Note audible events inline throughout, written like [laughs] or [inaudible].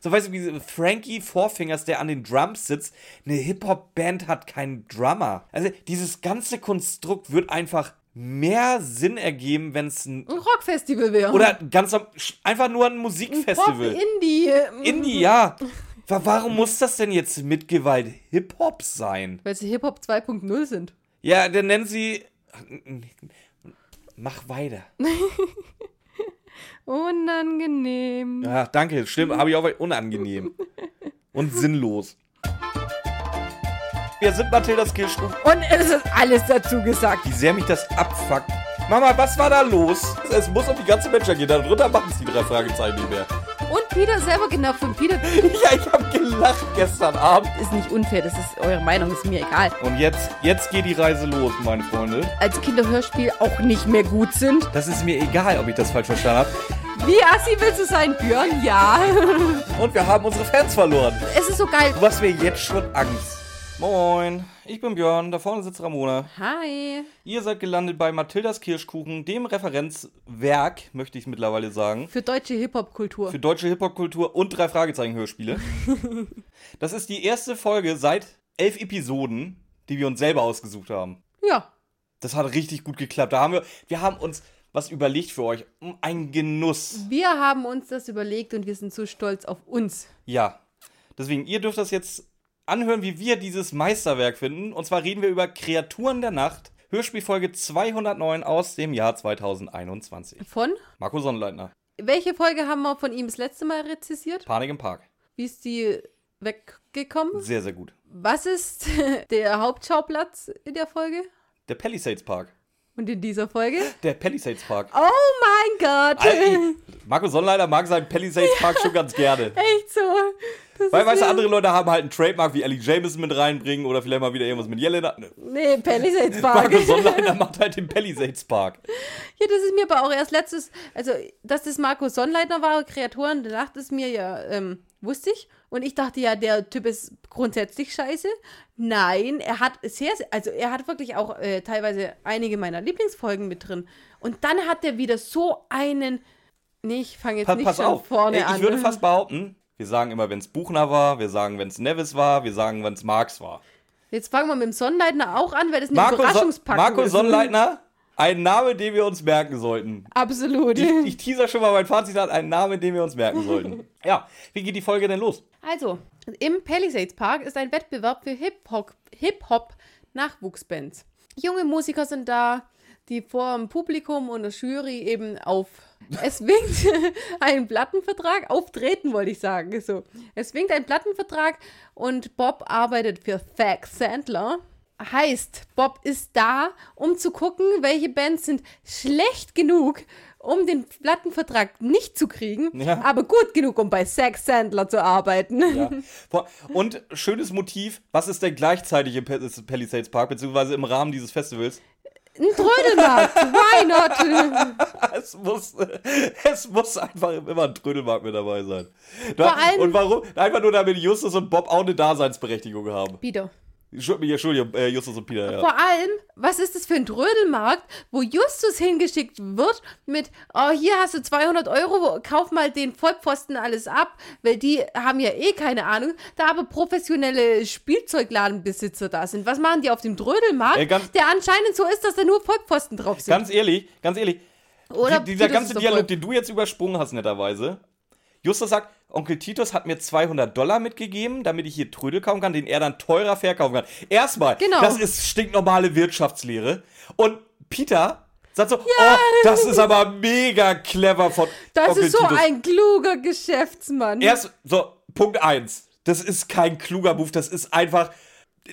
So weißt du, wie Frankie Four Fingers, der an den Drums sitzt, eine Hip-Hop-Band hat keinen Drummer. Also dieses ganze Konstrukt wird einfach mehr Sinn ergeben, wenn es ein Ein Rockfestival wäre. oder ganz einfach nur ein Musikfestival. Pop, Indie. Indie, ja. Wa- Warum muss das denn jetzt mit Gewalt Hip-Hop sein? Weil sie Hip-Hop 2.0 sind. Ja, dann nennen sie. Mach weiter. [laughs] Unangenehm. Ja, danke. Stimmt, habe ich auch unangenehm. Und [laughs] sinnlos. Wir sind Mathildas Kirschkuchen. Und es ist alles dazu gesagt. Wie sehr mich das abfuckt. Mama, was war da los? Es muss um die ganze Menschheit gehen. Darunter machen es die drei Fragezeichen nicht mehr. Und Peter selber genau von Peter [laughs] Ja, ich habe gelacht gestern Abend. ist nicht unfair, das ist eure Meinung, ist mir egal. Und jetzt, jetzt geht die Reise los, meine Freunde. Als Kinderhörspiel auch nicht mehr gut sind. Das ist mir egal, ob ich das falsch verstanden habe. Wie assi willst du sein, Björn? Ja. [laughs] Und wir haben unsere Fans verloren. Es ist so geil. Du hast mir jetzt schon Angst. Moin, ich bin Björn, da vorne sitzt Ramona. Hi. Ihr seid gelandet bei Mathildas Kirschkuchen, dem Referenzwerk, möchte ich mittlerweile sagen, Für deutsche Hip-Hop-Kultur. für deutsche Hip-Hop-Kultur und drei Fragezeichen-Hörspiele. [laughs] das ist die erste Folge seit elf Episoden, die wir uns selber ausgesucht haben. Ja. Das hat richtig gut geklappt. Da haben wir, wir haben uns was überlegt für euch. Ein Genuss. Wir haben uns das überlegt und wir sind so stolz auf uns. Ja. Deswegen, ihr dürft das jetzt anhören, wie wir dieses Meisterwerk finden. Und zwar reden wir über Kreaturen der Nacht. Hörspielfolge 209 aus dem Jahr 2021. Von? Marco Sonnleitner. Welche Folge haben wir von ihm das letzte Mal rezisiert? Panik im Park. Wie ist die weggekommen? Sehr, sehr gut. Was ist [laughs] der Hauptschauplatz in der Folge? Der Palisades Park. Und in dieser Folge? Der Palisades Park. Oh mein Gott! [laughs] Marco Sonnleitner mag seinen Palisades Park schon ganz gerne. Echt so. Weil, weißt du, andere Leute haben halt einen Trademark wie Ellie Jameson mit reinbringen oder vielleicht mal wieder irgendwas mit Jelena. Ne. Nee, Palisades [laughs] Park. Marco Sonnleitner macht halt den Palisades Park. Ja, das ist mir aber auch erst letztes, also, dass das Marco Sonnleitner war, Kreaturen, da dachte es mir ja, ähm, wusste ich. Und ich dachte ja, der Typ ist grundsätzlich scheiße. Nein, er hat sehr, also er hat wirklich auch äh, teilweise einige meiner Lieblingsfolgen mit drin. Und dann hat er wieder so einen, nee, ich fange jetzt Pass, nicht auf. vorne Ey, ich an. würde fast behaupten, wir sagen immer, wenn es Buchner war, wir sagen, wenn es Nevis war, wir sagen, wenn es Marx war. Jetzt fangen wir mit dem Sonnleitner auch an, weil das eine Marco, so Überraschungspackung Marco ist. Sonnleitner, ein Name, den wir uns merken sollten. Absolut. Ich, ich teaser schon mal mein Fazit an, ein Name, den wir uns merken sollten. [laughs] Ja, wie geht die Folge denn los? Also, im Palisades Park ist ein Wettbewerb für Hip-Hop Hip-Hop Nachwuchsbands. Junge Musiker sind da, die vor dem Publikum und der Jury eben auf es winkt [laughs] ein Plattenvertrag, auftreten wollte ich sagen, so. Es winkt ein Plattenvertrag und Bob arbeitet für Thag Sandler. Heißt, Bob ist da, um zu gucken, welche Bands sind schlecht genug, um den Plattenvertrag nicht zu kriegen, Ja. aber gut genug, um bei Zack Sandler zu arbeiten. Ja. [laughs] Und schönes Motiv, was ist denn gleichzeitig im Pal- Palisades Park, beziehungsweise im Rahmen dieses Festivals? Ein Trödelmarkt, why not? [laughs] Es muss, es muss einfach immer ein Trödelmarkt mit dabei sein. Vor allem- und warum? Einfach nur, damit Justus und Bob auch eine Daseinsberechtigung haben. Peter. Entschu- Entschuldigung, äh, Justus und Peter, ja. Vor allem, was ist das für ein Trödelmarkt, wo Justus hingeschickt wird mit, oh, hier hast du 200 Euro, kauf mal den Vollpfosten alles ab, weil die haben ja eh keine Ahnung, da aber professionelle Spielzeugladenbesitzer da sind. Was machen die auf dem Trödelmarkt, ganz- der anscheinend so ist, dass da nur Vollpfosten drauf sind? Ganz ehrlich, ganz ehrlich, Oder die, dieser ganze Dialog, den du jetzt übersprungen hast, netterweise. Justus sagt, Onkel Titus hat mir 200 Dollar mitgegeben, damit ich hier Trödel kaufen kann, den er dann teurer verkaufen kann. Erstmal, Genau. das ist stinknormale Wirtschaftslehre. Und Peter sagt so, oh, das ist [laughs] aber mega clever von Das Onkel ist so Titus. ein kluger Geschäftsmann. Erst, so, Punkt 1. Das ist kein kluger Move, das ist einfach,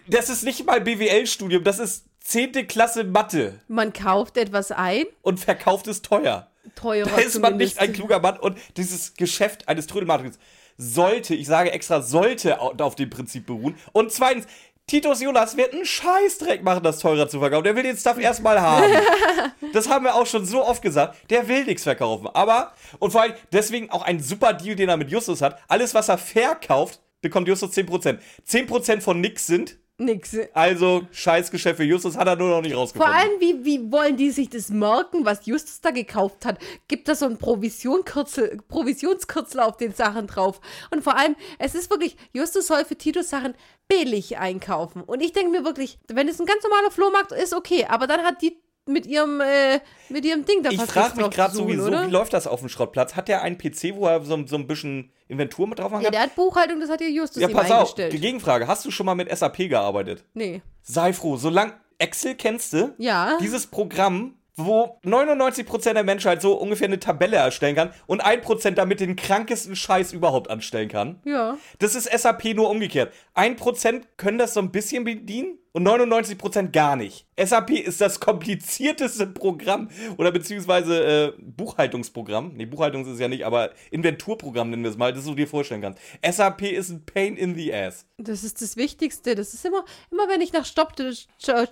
das ist nicht mal BWL-Studium, das ist 10. Klasse Mathe Man kauft etwas ein, und verkauft es teuer. Teurer Da ist man zumindest. nicht ein kluger Mann und dieses Geschäft eines Trödelmarktes sollte, ich sage extra, sollte au- auf dem Prinzip beruhen. Und zweitens, Titus Jonas wird einen Scheißdreck machen, das teurer zu verkaufen. Der will den Stuff erstmal haben. [laughs] das haben wir auch schon so oft gesagt. Der will nichts verkaufen. Aber, und vor allem deswegen auch ein super Deal, den er mit Justus hat. Alles, was er verkauft, bekommt Justus 10%. 10% von nix sind Nix. Also, Scheißgeschäft für Justus hat er nur noch nicht Vor rausgefunden. allem, wie, wie wollen die sich das merken, was Justus da gekauft hat? Gibt da so ein Provisionkürzel, Provisionskürzel auf den Sachen drauf? Und vor allem, es ist wirklich, Justus soll für Titus Sachen billig einkaufen. Und ich denke mir wirklich, wenn es ein ganz normaler Flohmarkt ist, okay, aber dann hat die mit ihrem, äh, mit ihrem Ding da ich frage mich gerade sowieso, oder? wie läuft das auf dem Schrottplatz? Hat der einen PC, wo er so, so ein bisschen Inventur mit drauf machen Ja, der hat Buchhaltung, das hat ja Justus Ja, ihm pass auf. eingestellt. Die Gegenfrage. Hast du schon mal mit SAP gearbeitet? nee. Sei froh. Solange Excel kennst du, Ja. dieses Programm, wo 99% der Menschheit so ungefähr eine Tabelle erstellen kann und 1% damit den krankesten Scheiß überhaupt anstellen kann. Ja. Das ist SAP nur umgekehrt. 1% können das so ein bisschen bedienen und 99% gar nicht. SAP ist das komplizierteste Programm oder beziehungsweise äh, Buchhaltungsprogramm. Nee, Buchhaltung ist es ja nicht, aber Inventurprogramm nennen wir es mal, das du dir vorstellen kannst. SAP ist ein Pain in the ass. Das ist das Wichtigste. Das ist immer, immer wenn ich nach Job,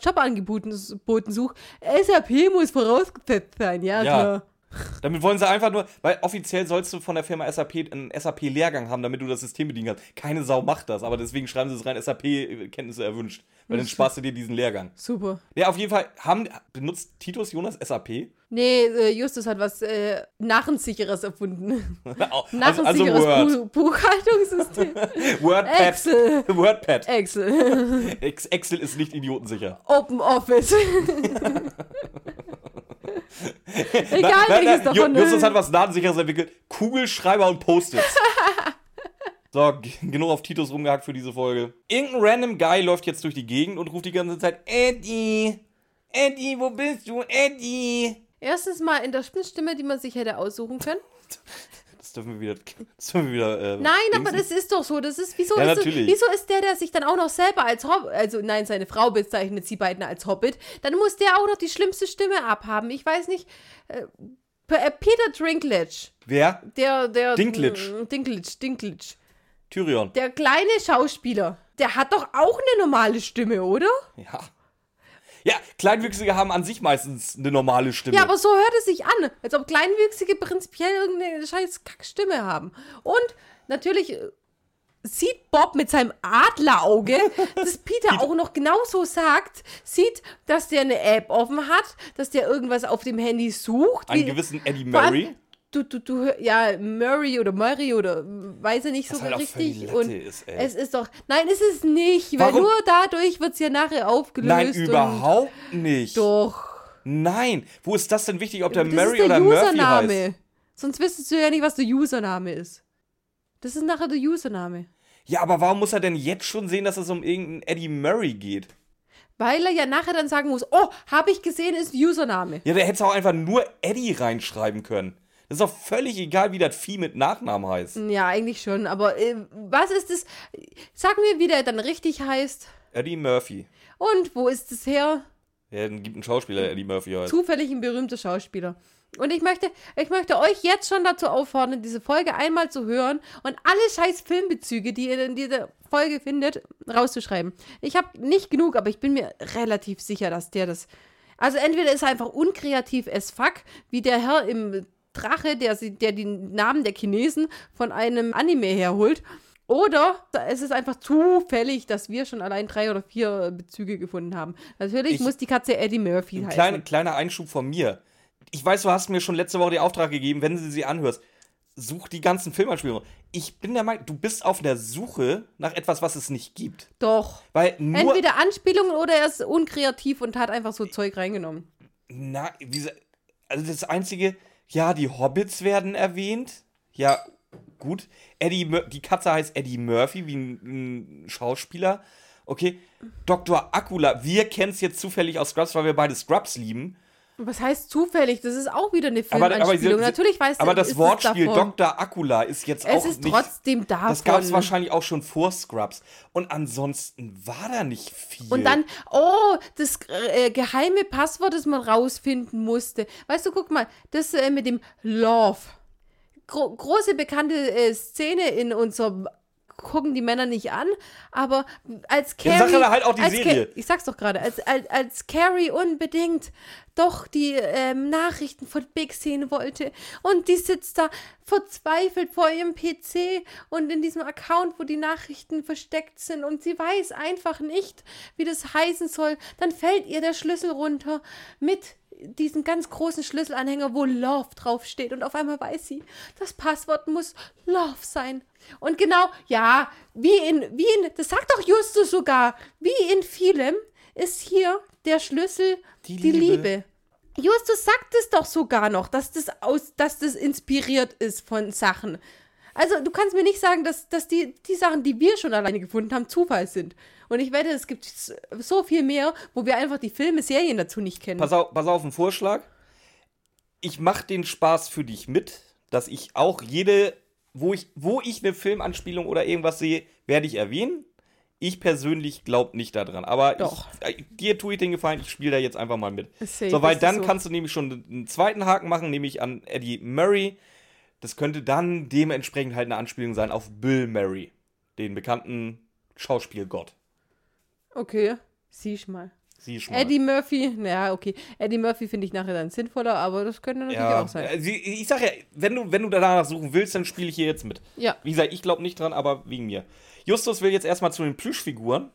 Jobangeboten Boten suche, SAP muss vorausgesetzt sein, ja, Ja. klar. Damit wollen sie einfach nur, weil offiziell sollst du von der Firma SAP einen SAP-Lehrgang haben, damit du das System bedienen kannst. Keine Sau macht das, aber deswegen schreiben sie es rein, SAP-Kenntnisse erwünscht. Weil dann sparst du dir diesen Lehrgang. Super. Ja, auf jeden Fall haben, benutzt Titus Jonas SAP. Nee, äh, Justus hat was äh, Narrensicheres erfunden. [laughs] also, also Narrensicheres Word. Bu WordPad. Buchhaltungssystem. [laughs] Excel. [laughs] WordPad. Excel. Ex Excel ist nicht idiotensicher. Open Office. Egal Na- na- welches na, davon. Ju- Justus hat was Datensicheres entwickelt. Kugelschreiber und Post-its. [laughs] So, genug auf Titus rumgehackt für diese Folge. Irgendein random Guy läuft jetzt durch die Gegend und ruft die ganze Zeit: Eddie! Eddie, wo bist du? Eddie! Erstens mal in der Stimme, die man sich hätte aussuchen können. [laughs] Das dürfen wir wieder. [laughs] Das dürfen wir wieder äh, Nein, aber das ist doch so. Das ist, wieso, Ja, ist natürlich. wieso ist der, der sich dann auch noch selber als Hobbit, also nein, seine Frau bezeichnet sie beiden als Hobbit, dann muss der auch noch die schlimmste Stimme abhaben. Ich weiß nicht. Äh, äh, Peter Dinklage. Wer? Der, der. Dinklage. äh, Dinklage, Dinklage. Tyrion. Der kleine Schauspieler. Der hat doch auch eine normale Stimme, oder? Ja. Ja, Kleinwüchsige haben an sich meistens eine normale Stimme. Ja, aber so hört es sich an, als ob Kleinwüchsige prinzipiell irgendeine scheiß Kackstimme haben. Und natürlich äh, sieht Bob mit seinem Adlerauge, [laughs] das Peter auch noch genauso sagt, sieht, dass der eine App offen hat, dass der irgendwas auf dem Handy sucht. Einen gewissen Eddie Murray. Du, du, du, ja, Murray oder Murray oder weiß ich nicht so halt richtig. Und ist, es ist doch, nein, ist es nicht, weil Warum? nur dadurch wird es ja nachher aufgelöst. Nein, überhaupt nicht. Doch. Nein. Wo ist das denn wichtig, ob der Das Murray ist der oder Murphy Username. heißt? Sonst wüsstest du ja nicht, was der Username ist. Das ist nachher der Username. Ja, aber warum muss er denn jetzt schon sehen, dass es um irgendeinen Eddie Murray geht? Weil er ja nachher dann sagen muss, oh, habe ich gesehen, ist Username. Ja, der hätte auch einfach nur Eddie reinschreiben können. Das ist doch völlig egal, wie das Vieh mit Nachnamen heißt. Ja, eigentlich schon, aber äh, was ist es? Sag mir, wie der dann richtig heißt. Eddie Murphy. Und wo ist es her? Ja, dann gibt einen Schauspieler, der Eddie Murphy heißt. Zufällig ein berühmter Schauspieler. Und ich möchte, ich möchte euch jetzt schon dazu auffordern, diese Folge einmal zu hören und alle scheiß Filmbezüge, die ihr in dieser Folge findet, rauszuschreiben. Ich habe nicht genug, aber ich bin mir relativ sicher, dass der das. Also entweder ist er einfach unkreativ as fuck, wie der Herr im Drache, der, der die Namen der Chinesen von einem Anime herholt. Oder es ist einfach zufällig, dass wir schon allein drei oder vier Bezüge gefunden haben. Natürlich Ich- muss die Katze Eddie Murphy Ein heißen. kleiner, kleiner Einschub von mir. Ich weiß, du hast mir schon letzte Woche den Auftrag gegeben, wenn du sie anhörst, such die ganzen Filmanspielungen. Ich bin der Meinung, du bist auf der Suche nach etwas, was es nicht gibt. Doch. Weil nur. Entweder Anspielungen oder er ist unkreativ und hat einfach so Zeug reingenommen. Na, wie, sa- also das Einzige, ja, die Hobbits werden erwähnt. Ja, gut. Eddie, Mur die Katze heißt Eddie Murphy, wie ein, ein Schauspieler. Okay. Dr. Akula, wir kennen es jetzt zufällig aus Scrubs, weil wir beide Scrubs lieben. Was heißt zufällig? Das ist auch wieder eine Aber, aber, Filmanspielung. sie- Natürlich weiß aber das Wortspiel. Dr. Akula ist jetzt Es auch ist nicht. trotzdem davon. das gab es wahrscheinlich auch schon vor Scrubs. Und ansonsten war da nicht viel. Und dann, oh, das äh, geheime Passwort, das man rausfinden musste. Weißt du, guck mal, das äh, mit dem Love. Gro große bekannte äh, Szene in unserem gucken die Männer nicht an, aber als Carrie. sag aber halt auch die Serie. Ca- ich sag's doch gerade, als, als, als Carrie unbedingt doch die ähm, Nachrichten von Big sehen wollte und die sitzt da verzweifelt vor ihrem PC und in diesem Account, wo die Nachrichten versteckt sind und sie weiß einfach nicht, wie das heißen soll, dann fällt ihr der Schlüssel runter mit diesen ganz großen Schlüsselanhänger, wo Love draufsteht. Und auf einmal weiß sie, das Passwort muss Love sein. Und genau, ja, wie in, wie in, das sagt doch Justus sogar, wie in vielem ist hier der Schlüssel Die die, Liebe. Liebe. Justus sagt es doch sogar noch, dass das aus, dass das inspiriert ist von Sachen. Also du kannst mir nicht sagen, dass, dass die, die Sachen, die wir schon alleine gefunden haben, Zufall sind. Und ich wette, es gibt so viel mehr, wo wir einfach die Filme, Serien dazu nicht kennen. Pass auf, pass auf einen Vorschlag. Ich mache den Spaß für dich mit, dass ich auch jede, wo ich, wo ich eine Filmanspielung oder irgendwas sehe, werde ich erwähnen. Ich persönlich glaube nicht daran. Aber. Ich, äh, dir tue ich den Gefallen, ich spiele da jetzt einfach mal mit. Safe so, weil dann so. kannst du nämlich schon einen zweiten Haken machen, nämlich an Eddie Murray. Das könnte dann dementsprechend halt eine Anspielung sein auf Bill Murray, den bekannten Schauspielgott. Okay, siehst mal. Sieh schon mal. Eddie Murphy, naja, okay. Eddie Murphy finde ich nachher dann sinnvoller, aber das könnte natürlich Ja, auch sein. äh, ich sag ja, wenn du, wenn du danach suchen willst, dann spiele ich hier jetzt mit. Ja. Wie gesagt, ich glaube nicht dran, aber wegen mir. Justus will jetzt erstmal zu den Plüschfiguren,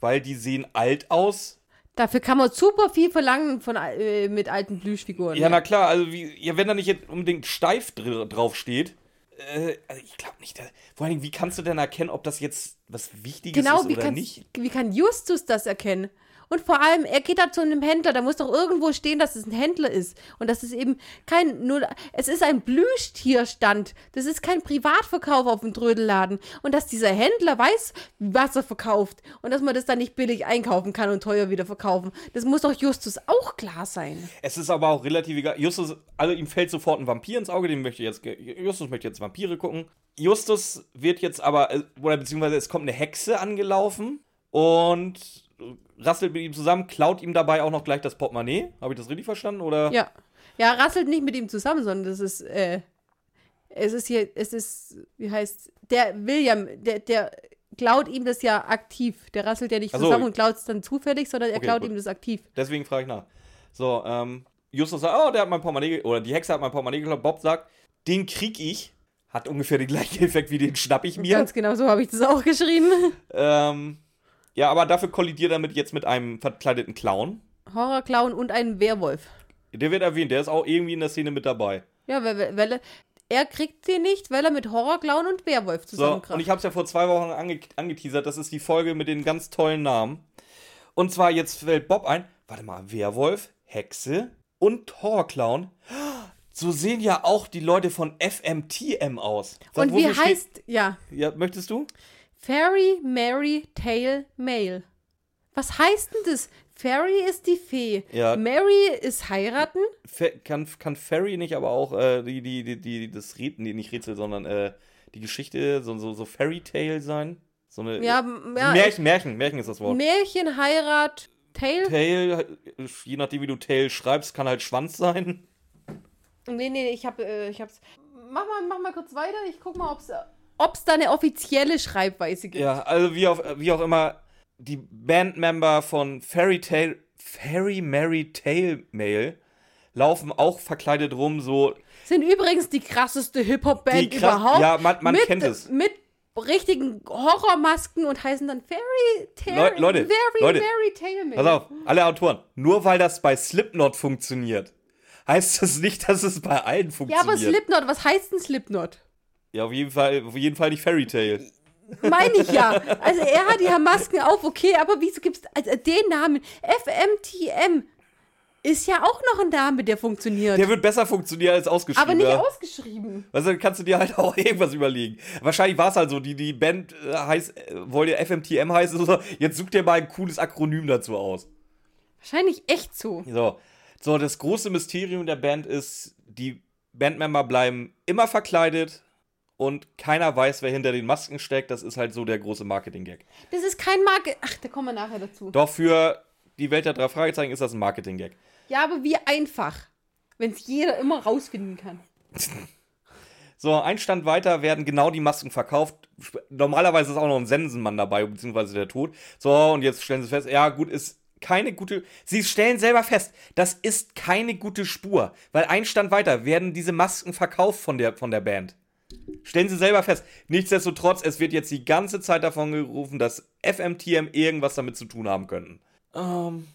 weil die sehen alt aus. Dafür kann man super viel verlangen von, äh, mit alten Plüschfiguren. Ja, na klar, also wie, ja, wenn da nicht jetzt unbedingt steif dr drauf steht. Äh, also ich glaube nicht. Da, vor allem, wie kannst du denn erkennen, ob das jetzt was Wichtiges genau, ist oder kannst- nicht? wie kann Justus das erkennen? Und vor allem, er geht da zu einem Händler, da muss doch irgendwo stehen, dass es ein Händler ist. Und das ist eben kein, nur, es ist ein Plüschtierstand. Das ist kein Privatverkauf auf dem Trödelladen. Und dass dieser Händler weiß, was er verkauft. Und dass man das dann nicht billig einkaufen kann und teuer wieder verkaufen. Das muss doch Justus auch klar sein. Es ist aber auch relativ egal. Justus, also ihm fällt sofort ein Vampir ins Auge, den möchte jetzt, Justus möchte jetzt Vampire gucken. Justus wird jetzt aber, äh, oder beziehungsweise es kommt eine Hexe angelaufen und rasselt mit ihm zusammen, klaut ihm dabei auch noch gleich das Portemonnaie. Habe ich das richtig verstanden? Oder? Ja. Ja, rasselt nicht mit ihm zusammen, sondern das ist, äh, es ist hier, es ist, wie heißt, der William, der, der klaut ihm das ja aktiv. Der rasselt ja nicht Ach so. zusammen und klaut es dann zufällig, sondern er Okay, klaut gut. ihm das aktiv. Deswegen frage ich nach. So, ähm, Justus sagt, oh, der hat mein Portemonnaie, oder die Hexe hat mein Portemonnaie geklaut. Bob sagt, den krieg ich. Hat ungefähr den gleichen [laughs] Effekt wie den schnapp ich mir. Ganz genau so habe ich das auch geschrieben. Ähm, ja, aber dafür kollidiert er mit, jetzt mit einem verkleideten Clown. Horrorclown und ein Werwolf. Der wird erwähnt, der ist auch irgendwie in der Szene mit dabei. Ja, weil, weil- er, er kriegt sie nicht, weil er mit Horrorclown und Werwolf So, zusammenkracht. und ich habe es ja vor zwei Wochen ange angeteasert. Das ist die Folge mit den ganz tollen Namen. Und zwar jetzt fällt Bob ein. Warte mal, Werwolf, Hexe und Horrorclown. So sehen ja auch die Leute von FMTM aus. Sag, und wie heißt, ja, Ja, möchtest du? Fairy, Mary, Tail, Male. Was heißt denn das? Fairy ist die Fee. Ja. Mary ist heiraten. Fe kann, kann Fairy nicht aber auch äh, die, die, die, die, das Rätsel, nee, nicht Rätsel, sondern äh, die Geschichte, so, so, so Fairy Tale sein? So eine. Ja, ja Märchen, Märchen, Märchen ist das Wort. Märchen, Heirat, Tail. Tail, je nachdem wie du Tail schreibst, kann halt Schwanz sein. Nee, nee, ich hab, äh, ich hab's. Mach mal, mach mal kurz weiter. Ich guck mal, ob's, ob's da eine offizielle Schreibweise gibt. Ja, also wie auch, wie auch immer, die Bandmember von Fairy Tale, Fairy Mary Tale Mail laufen auch verkleidet rum, so. Sind übrigens die krasseste Hip-Hop-Band überhaupt. ja, man- man mit, kennt es. Mit richtigen Horrormasken und heißen dann Fairy Tale. Leu- Leute, Very, Leute, Very Tale Man. Pass auf, alle Autoren, nur weil das bei Slipknot funktioniert, heißt das nicht, dass es bei allen Ja, funktioniert. aber Slipknot, was heißt denn Slipknot? Ja, auf jeden Fall, auf jeden Fall nicht Fairy Tale. Meine ich ja. Also er hat ja Masken auf, okay, aber wieso gibt's also den Namen? FMTM ist ja auch noch ein Name, der funktioniert. Der wird besser funktionieren als ausgeschrieben. aber nicht ja. ausgeschrieben. Also dann kannst du dir halt auch [laughs] irgendwas überlegen. Wahrscheinlich war es halt so, die, die Band äh, heißt, äh, wollte FMTM heißen, so, jetzt such dir mal ein cooles Akronym dazu aus. Wahrscheinlich echt so. So. So, das große Mysterium der Band ist, die Bandmember bleiben immer verkleidet und keiner weiß, wer hinter den Masken steckt. Das ist halt so der große Marketing-Gag. Das ist kein Marke. Ach, da kommen wir nachher dazu. Doch für die Welt der drei Fragezeichen ist das ein Marketing-Gag. Ja, aber wie einfach. Wenn es jeder immer rausfinden kann. [laughs] So, ein Stand weiter werden genau die Masken verkauft. Normalerweise ist auch noch ein Sensenmann dabei, beziehungsweise der Tod. So, und jetzt stellen sie fest, ja, gut, ist keine gute. Sie stellen selber fest, das ist keine gute Spur. Weil ein Stand weiter werden diese Masken verkauft von der, von der Band. Stellen Sie selber fest. Nichtsdestotrotz, es wird jetzt die ganze Zeit davon gerufen, dass FMTM irgendwas damit zu tun haben könnten. Ähm,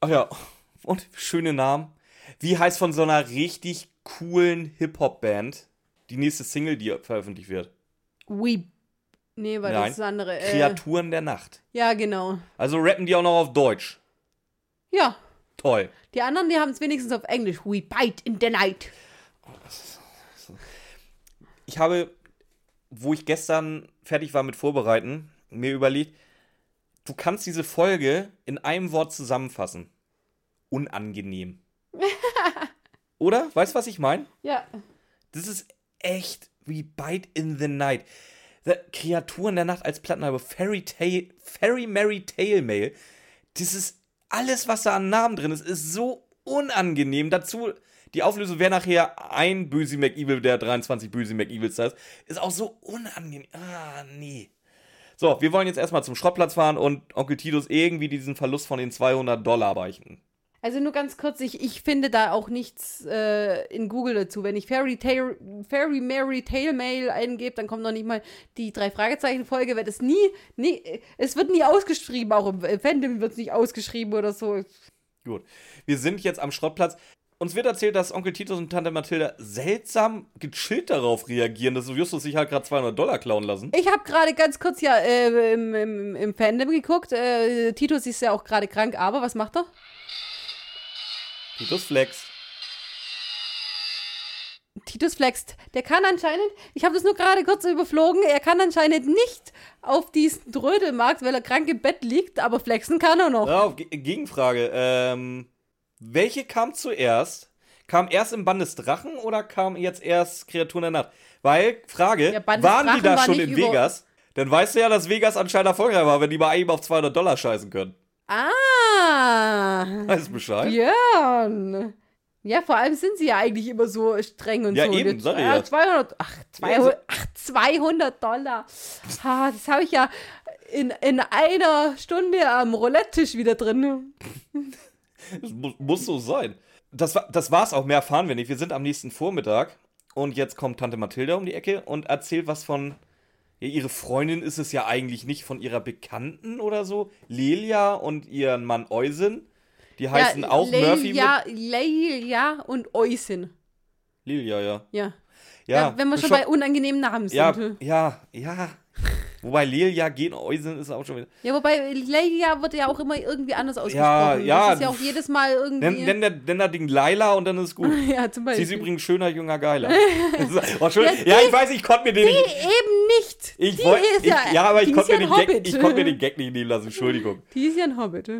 ach ja, und schöne Namen. Wie heißt von so einer richtig coolen Hip-Hop-Band die nächste Single, die veröffentlicht wird? We. Nee, weil das ist das andere. Äh, Kreaturen der Nacht. ja, genau. Also rappen die auch noch auf Deutsch. Ja. Toll. Die anderen, die haben es wenigstens auf Englisch. We bite in the night. Ich habe, wo ich gestern fertig war mit Vorbereiten, mir überlegt, du kannst diese Folge in einem Wort zusammenfassen. Unangenehm. [laughs] Oder? Weißt du, was ich meine? Ja. Das ist echt wie Bite in the Night. The Kreaturen der Nacht als Plattenalbum. Fairy Tale, Fairy Mary Tale Mail. Das ist alles, was da an Namen drin ist, ist so unangenehm. Dazu, die Auflösung wäre nachher ein Böse McEvil, der 23 Böse McEvils da ist. Ist auch so unangenehm. Ah, nee. So, wir wollen jetzt erstmal zum Schrottplatz fahren und Onkel Titus irgendwie diesen Verlust von den 200 Dollar beichten. Also nur ganz kurz, ich, ich finde da auch nichts äh, in Google dazu. Wenn ich Fairy, Tale, Fairy Mary Tale Mail eingebe, dann kommt noch nicht mal die drei Fragezeichen Folge, wird es nie, nie, es wird nie ausgeschrieben, auch im Fandom wird es nicht ausgeschrieben oder so. Gut. Wir sind jetzt am Schrottplatz. Uns wird erzählt, dass Onkel Titus und Tante Mathilda seltsam gechillt darauf reagieren, dass Justus sich halt gerade 200 Dollar klauen lassen. Ich habe gerade ganz kurz ja äh, im, im, im Fandom geguckt. Äh, Titus ist ja auch gerade krank, aber was macht er? Titus Flex. Titus flext. Der kann anscheinend, ich habe das nur gerade kurz überflogen, er kann anscheinend nicht auf diesen Trödelmarkt, weil er krank im Bett liegt, aber flexen kann er noch. Ja, Ge- Gegenfrage. Ähm, welche kam zuerst? Kam erst im Band des Drachen oder kam jetzt erst Kreaturen der Nacht? Weil, Frage, Ja, waren die da war schon in Vegas? Dann weißt du ja, dass Vegas anscheinend erfolgreich war, wenn die mal eben auf 200 Dollar scheißen können. Ah, Weißt Bescheid? Björn. Ja, vor allem sind sie ja eigentlich immer so streng und Ja, so. eben, ich ja, ja. 200, ach, 200, ach, 200 Dollar. Ah, das habe ich ja in, in einer Stunde am Roulette-Tisch wieder drin. Das muss, muss so sein. Das, war, das war's auch, mehr erfahren wir nicht. Wir sind am nächsten Vormittag und jetzt kommt Tante Mathilda um die Ecke und erzählt was von. Ja, ihre Freundin ist es ja eigentlich nicht von ihrer Bekannten oder so. Lelia und ihren Mann Eusin. Die heißen ja, auch Murphy Leia, Leia und Eusin. mit. Lilia, ja. Ja. Ja, ja. Wenn wir schon schon- bei unangenehmen Namen sind. Ja, ja, ja. Wobei Lilia geht, Eusin ist auch schon wieder. Ja, wobei Leia wird ja auch immer irgendwie anders ausgesprochen. Ja, ja. Das ist ja auch jedes Mal irgendwie. Nenn, nenn, der, nenn das Ding Laila und dann ist gut. [laughs] ja, zum Sie Beispiel. ist übrigens schöner, junger, geiler. [laughs] oh, Entschuldigung. ja, ich weiß, ich konnte mir den nicht. Eben nicht. Ich die wollte, ist ich, ja, aber ich die konnte mir, ja den Gag, ich konnte mir den Gag nicht nehmen lassen, Entschuldigung. [laughs] Die ist ja ein Hobbit.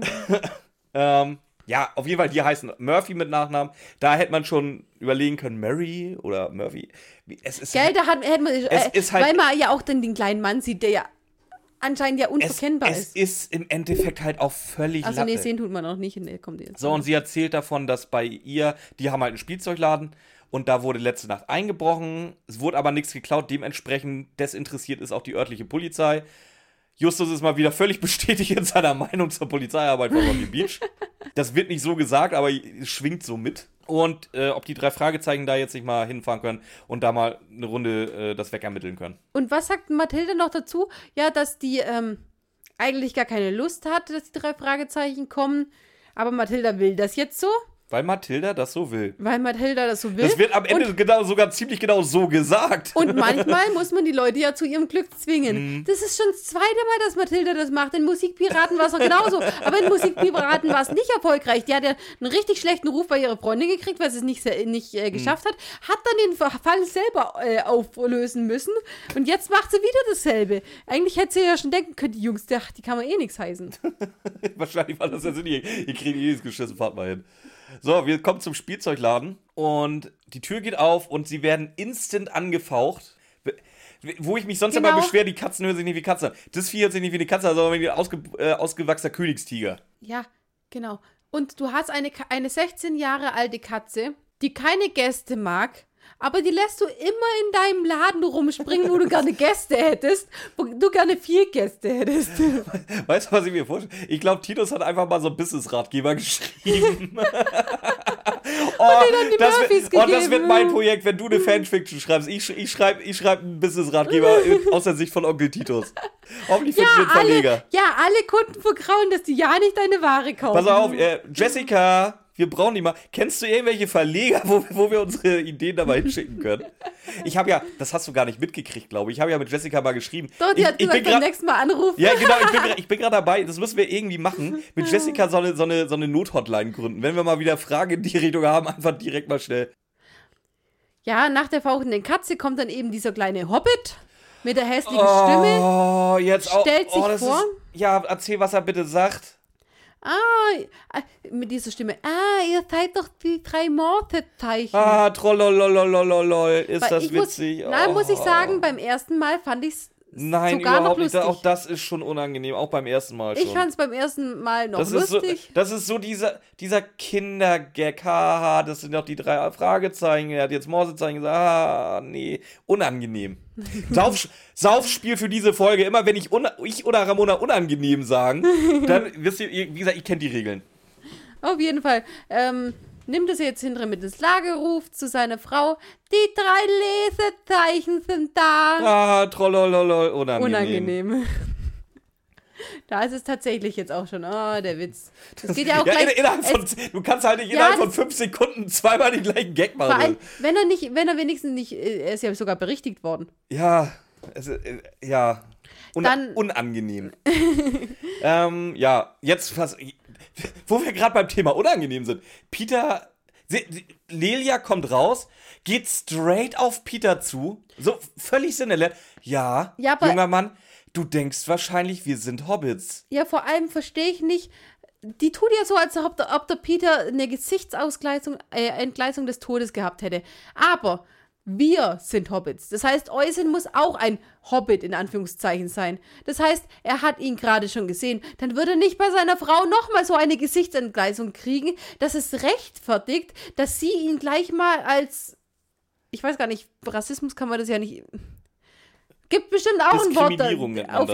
Ähm, ja, auf jeden Fall, die heißen Murphy mit Nachnamen. Da hätte man schon überlegen können, Murray oder Murphy. Es ist Gell, da hat, hätte man, Es äh, ist halt- weil man ja auch dann den kleinen Mann sieht, der ja anscheinend ja es, unverkennbar es ist. ist im Endeffekt halt auch völlig Also nee, sehen tut man auch nicht. Nee, kommt jetzt. So, und sie erzählt davon, dass bei ihr, die haben halt einen Spielzeugladen und da wurde letzte Nacht eingebrochen. Es wurde aber nichts geklaut. Dementsprechend desinteressiert ist auch die örtliche Polizei. Justus ist mal wieder völlig [laughs] bestätigt in seiner Meinung zur Polizeiarbeit von Rocky Beach. Das wird nicht so gesagt, aber es schwingt so mit. Und äh, ob die drei Fragezeichen da jetzt nicht mal hinfahren können und da mal eine Runde äh, das wegermitteln können. Und was sagt Mathilde noch dazu? Ja, dass die ähm, eigentlich gar keine Lust hat, dass die drei Fragezeichen kommen. Aber Mathilda will das jetzt so, Weil Mathilda das so will. weil Mathilda das so will. Das wird am Ende genau, sogar ziemlich genau so gesagt. Und [laughs] manchmal muss man die Leute ja zu ihrem Glück zwingen. Mhm. Das ist schon das zweite Mal, dass Mathilda das macht. In Musikpiraten war es doch genauso. Aber in Musikpiraten war es nicht erfolgreich. Die hat ja einen richtig schlechten Ruf bei ihrer Freundin gekriegt, weil sie es nicht, nicht äh, geschafft hat. Hat dann den Fall selber äh, auflösen müssen. Und jetzt macht sie wieder dasselbe. Eigentlich hätte sie ja schon denken können, die Jungs, ach, die kann man eh nichts heißen. [laughs] Wahrscheinlich war das ja Sinn. Ihr, ihr kriegt jedes geschissen, fahrt mal hin. So, wir kommen zum Spielzeugladen und die Tür geht auf und sie werden instant angefaucht. Wo ich mich sonst Genau. immer beschwer, die Katzen hören sich nicht wie Katzen. Das Vieh hört sich nicht wie eine Katze, sondern wie ein ausge, äh, ausgewachsener Königstiger. Ja, genau. Und du hast eine, eine 16 Jahre alte Katze, die keine Gäste mag Aber die lässt du immer in deinem Laden rumspringen, wo du gerne Gäste hättest, wo du gerne vier Gäste hättest. [laughs] Weißt du, was ich mir vorstelle? Ich glaube, Titus hat einfach mal so einen Business-Ratgeber geschrieben. [laughs] oh, das, Murphys wird, oh, das wird mein Projekt, wenn du eine Fanfiction schreibst. Ich, ich schreibe ich schreib einen Business-Ratgeber aus der Sicht von Onkel Titus. Hoffentlich Ja finden wir einen alle, Verleger. ja, alle Kunden vergrauen, dass die ja nicht deine Ware kaufen. Pass auf, äh, Jessica, wir brauchen die mal. Kennst du irgendwelche Verleger, wo, wo wir unsere Ideen dabei [laughs] hinschicken können? Ich habe ja, das hast du gar nicht mitgekriegt, glaube ich. Ich habe ja mit Jessica mal geschrieben. Doch, die ich, hat gesagt, beim nächsten Mal anrufen. Ja, genau, ich bin, gerade [laughs] dabei. Das müssen wir irgendwie machen. Mit Jessica so eine, so eine, so eine Nothotline gründen. Wenn wir mal wieder Fragen in die Richtung haben, einfach direkt mal schnell. Ja, nach der fauchenden Katze kommt dann eben dieser kleine Hobbit mit der hässlichen Stimme. Oh, jetzt auch. Stellt sich oh, das vor. Ist, ja, erzähl, was er bitte sagt. Ah, äh, mit dieser Stimme. Ah, ihr seid doch die drei Morsezeichen. Ah, trollolololololol. Ist Weil das muss, witzig? Nein, muss ich Oh. sagen, beim ersten Mal fand ich es Nein, sogar noch überhaupt nicht. lustig. Auch das ist schon unangenehm. Auch beim ersten Mal schon. ich fand es beim ersten Mal noch das ist, so, lustig. das ist so dieser, dieser Kindergag. Haha, das sind doch die drei Fragezeichen. Er hat jetzt Morsezeichen gesagt. Ah, nee. Unangenehm. [laughs] Sauf, Saufspiel für diese Folge. Immer wenn ich, ich oder Ramona unangenehm sagen, dann [laughs] wisst ihr, wie gesagt, ich kenne die Regeln. Auf jeden Fall. Ähm, nimmt es jetzt hinterher mit ins Lager, ruft zu seiner Frau, die drei Lesezeichen sind da. Ah, trollololol, unangenehm. Unangenehm. [laughs] Da ist es tatsächlich jetzt auch schon, oh, der Witz. Das geht ja auch Ja, gleich. in, von, es, du kannst halt nicht Ja, innerhalb von fünf Sekunden zweimal den gleichen Gag vor allem, machen. wenn er nicht, wenn er wenigstens nicht, äh, er ist ja sogar berichtigt worden. Ja, es, äh, ja. Un Dann- unangenehm. [laughs] ähm, ja, jetzt fast. Wo wir gerade beim Thema unangenehm sind. Peter. Lelia kommt raus, geht straight auf Peter zu. So völlig sinnentleert. Ja, Ja, junger Mann, du denkst wahrscheinlich, wir sind Hobbits. Ja, vor allem verstehe ich nicht, die tut ja so, als ob der, ob der Peter eine Gesichtsausgleichung, äh, Entgleisung des Todes gehabt hätte. Aber wir sind Hobbits. Das heißt, Eusen muss auch ein Hobbit in Anführungszeichen sein. Das heißt, er hat ihn gerade schon gesehen. Dann würde er nicht bei seiner Frau nochmal so eine Gesichtsentgleisung kriegen, dass es rechtfertigt, dass sie ihn gleich mal als, ich weiß gar nicht, Rassismus kann man das ja nicht. Gibt bestimmt auch ein Wort. da- auf.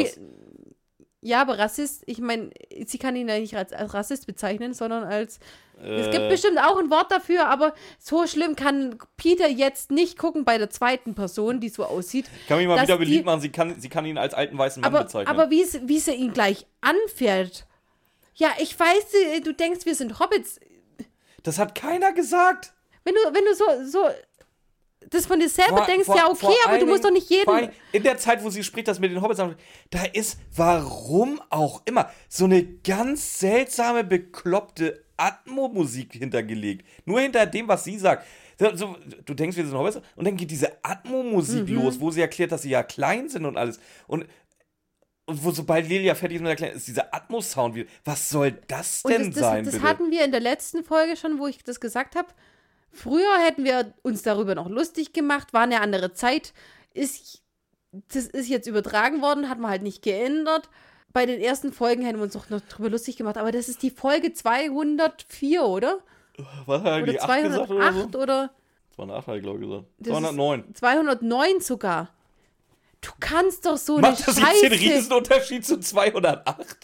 Ja, aber Rassist, ich meine, sie kann ihn ja nicht als, als Rassist bezeichnen, sondern als. es Äh, gibt bestimmt auch ein Wort dafür, aber so schlimm kann Peter jetzt nicht gucken bei der zweiten Person, die so aussieht. kann mich mal wieder die- beliebt machen, sie kann, sie kann ihn als alten weißen Mann Aber, bezeichnen. aber wie, es- wie sie ihn gleich anfährt. Ja, ich weiß, äh, du denkst, wir sind Hobbits. das hat keiner gesagt. Wenn du, wenn du so, so das von dir selber Vor- denkst, vor- ja, okay, aber du musst doch nicht jeden. allen- In der Zeit, wo sie spricht, das mit den Hobbits, da ist, warum auch immer, so eine ganz seltsame, bekloppte Atmo-Musik hintergelegt. Nur hinter dem, was sie sagt. So, du denkst, wir sind Hobbits, und dann geht diese Atmo-Musik Mhm. los, wo sie erklärt, dass sie ja klein sind und alles. Und, und wo sobald Lilia fertig ist mit erklären, ist dieser Atmo-Sound wieder. Was soll das Und denn das, das, sein, das bitte? hatten wir in der letzten Folge schon, wo ich das gesagt habe. Früher hätten wir uns darüber noch lustig gemacht, war eine andere Zeit. Ist, das ist jetzt übertragen worden, hat man halt nicht geändert. Bei den ersten Folgen hätten wir uns doch noch drüber lustig gemacht, aber das ist die Folge 204, oder? Was hat er Oder eigentlich 8 gesagt oder so? 208 oder 208 hat er, glaube ich, gesagt. Das ist- 209. 209 sogar. Du kannst doch so eine Macht das jetzt den. Riesenunterschied zu 208?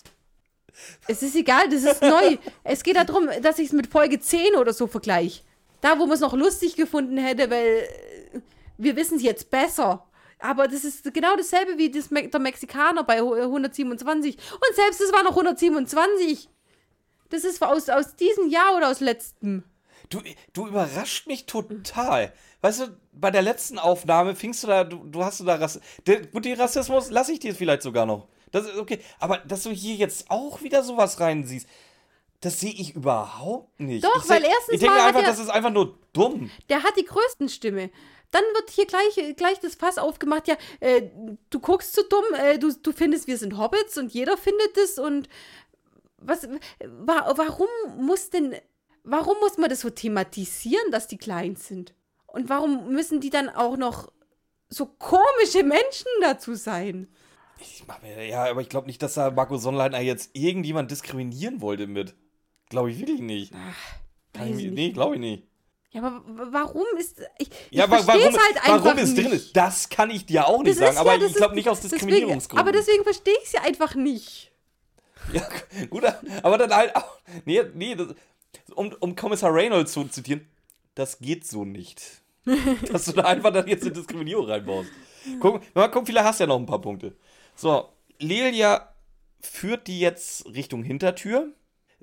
Es ist egal, das ist neu. [laughs] es geht darum, dass ich es mit Folge 10 oder so vergleiche. Da, wo man es noch lustig gefunden hätte, weil äh, wir wissen es jetzt besser. Aber das ist genau dasselbe wie das, Me- der Mexikaner bei hu- 127. Und selbst das war noch 127. Das ist aus, aus diesem Jahr oder aus letztem. Du, du überrascht mich total. Weißt du, bei der letzten Aufnahme fingst du da, du, du hast du da Rass der, gut, den Rassismus lasse ich dir vielleicht sogar noch. Das ist okay. Aber dass du hier jetzt auch wieder sowas reinsiehst, das sehe ich überhaupt nicht. Doch, ich seh- weil erstens Ich denke mal einfach, er- das ist einfach nur dumm. Der hat die größten Stimme. Dann wird hier gleich, gleich das Fass aufgemacht, ja, äh, du guckst so dumm, äh, du, du findest, wir sind Hobbits und jeder findet es und was, wa warum muss denn, warum muss man das so thematisieren, dass die klein sind? Und warum müssen die dann auch noch so komische Menschen dazu sein? Ich mach mir, ja, aber ich glaube nicht, dass da Marco Sonnleitner jetzt irgendjemand diskriminieren wollte mit. Glaube ich wirklich nicht. Ich weiß ich nee, glaube ich nicht. Ja, aber warum ist. Ich, ich Ja, verstehe warum, halt einfach warum es nicht. drin ist, das kann ich dir auch nicht Das sagen, ist aber ja- das ich glaube ist- nicht aus deswegen- Diskriminierungsgründen. Aber deswegen verstehe ich es ja einfach nicht. Ja, [laughs] gut, aber dann halt auch. Nee, nee, das, um, um Kommissar Reynolds zu zitieren, das geht so nicht. [laughs] Dass du da einfach dann jetzt eine Diskriminierung reinbaust. Guck, mal gucken, vielleicht hast du ja noch ein paar Punkte. So, Lelia führt die jetzt Richtung Hintertür.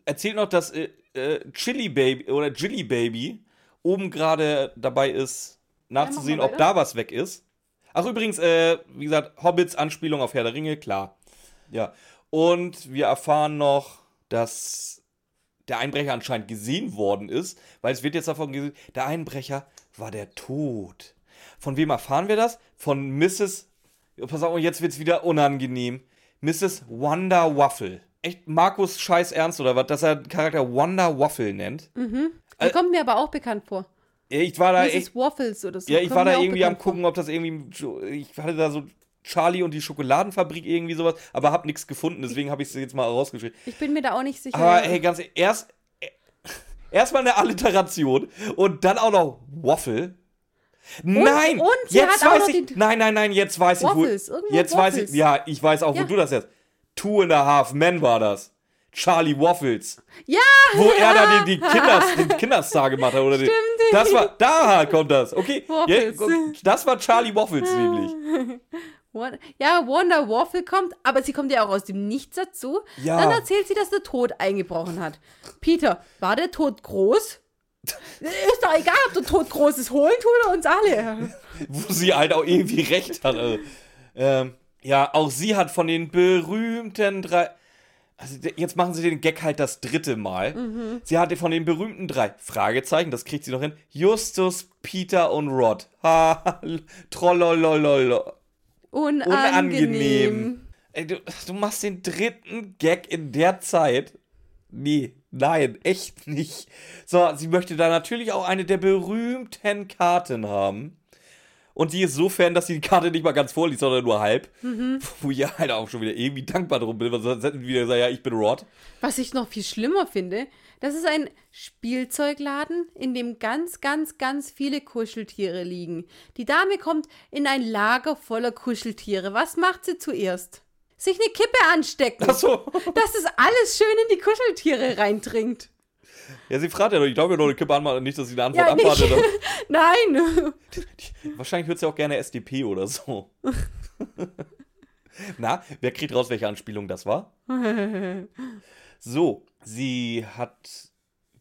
Erzählt noch, dass äh, äh, Chili Baby oder Jilly Baby oben gerade dabei ist, nachzusehen, mal ob da was weg ist. Ach, übrigens, äh, wie gesagt, Hobbits Anspielung auf Herr der Ringe, klar. Ja. Und wir erfahren noch, dass der Einbrecher anscheinend gesehen worden ist, weil es wird jetzt davon gesehen, der Einbrecher war der Tod. Von wem erfahren wir das? Von Mrs. Pass auf, jetzt wird's wieder unangenehm. Mrs. Wonder Waffle. Echt Markus Scheiß Ernst oder was, dass er den Charakter Wonder Waffle nennt? Die kommt mir aber auch bekannt vor. Ich war da Mrs. echt, Waffles oder so. ja, ich kommt war da irgendwie am vor. gucken, ob das irgendwie, ich hatte da so Charlie und die Schokoladenfabrik irgendwie sowas, aber hab nichts gefunden, deswegen habe ich es jetzt mal rausgeschrieben. Ich bin mir da auch nicht sicher. Aber ey, ganz ehrlich, erst [laughs] erstmal eine Alliteration und dann auch noch Waffle. Nein, und jetzt weiß ich. Nein, nein, nein, jetzt weiß Waffles, ich wo. Jetzt weiß ich. Waffles. Ja, ich weiß auch, Ja. wo du das jetzt. Two and a Half Men war das. Charlie Waffles. ja! Wo er dann die, die Kinders, [laughs] den Kinderstar gemacht hat. Oder Stimmt. Das war, da kommt das. Okay. Waffles. Ja, das war Charlie Waffles nämlich. [laughs] Ja, Wonder Waffle kommt, aber sie kommt ja auch aus dem Nichts dazu. Ja. Dann erzählt sie, dass der Tod eingebrochen hat. Peter, war der Tod groß? [laughs] Ist doch egal, ob der Tod groß ist. Holen tut er uns alle. wo sie halt auch irgendwie recht hat. Also, ähm, ja, auch sie hat von den berühmten drei. Also jetzt machen sie den Gag halt das dritte Mal. Sie hatte von den berühmten drei Fragezeichen, das kriegt sie noch hin. Justus, Peter und Rod. [laughs] Ha, trollolololo. Unangenehm. Unangenehm. Ey, du, du machst den dritten Gag in der Zeit. Nee, nein, echt nicht. So, sie möchte da natürlich auch eine der berühmten Karten haben. Und die ist so fan, dass sie die Karte nicht mal ganz vorliest, sondern nur halb. Wo ich halt auch schon wieder irgendwie dankbar drum bin, weil sonst hätten wir wieder gesagt, ja, ich bin Rod. Was ich noch viel schlimmer finde, das ist ein Spielzeugladen, in dem ganz, ganz, ganz viele Kuscheltiere liegen. Die Dame kommt in ein Lager voller Kuscheltiere. Was macht sie zuerst? Sich eine Kippe anstecken. Achso. Dass es alles schön in die Kuscheltiere reintrinkt. Ja, sie fragt ja doch, ich glaube ja noch eine Kippe anmachen, nicht, dass sie eine Antwort Ja, abwartet. [laughs] Nein. Wahrscheinlich hört sie auch gerne SDP oder so. [laughs] Na, wer kriegt raus, welche Anspielung das war? [laughs] So, sie hat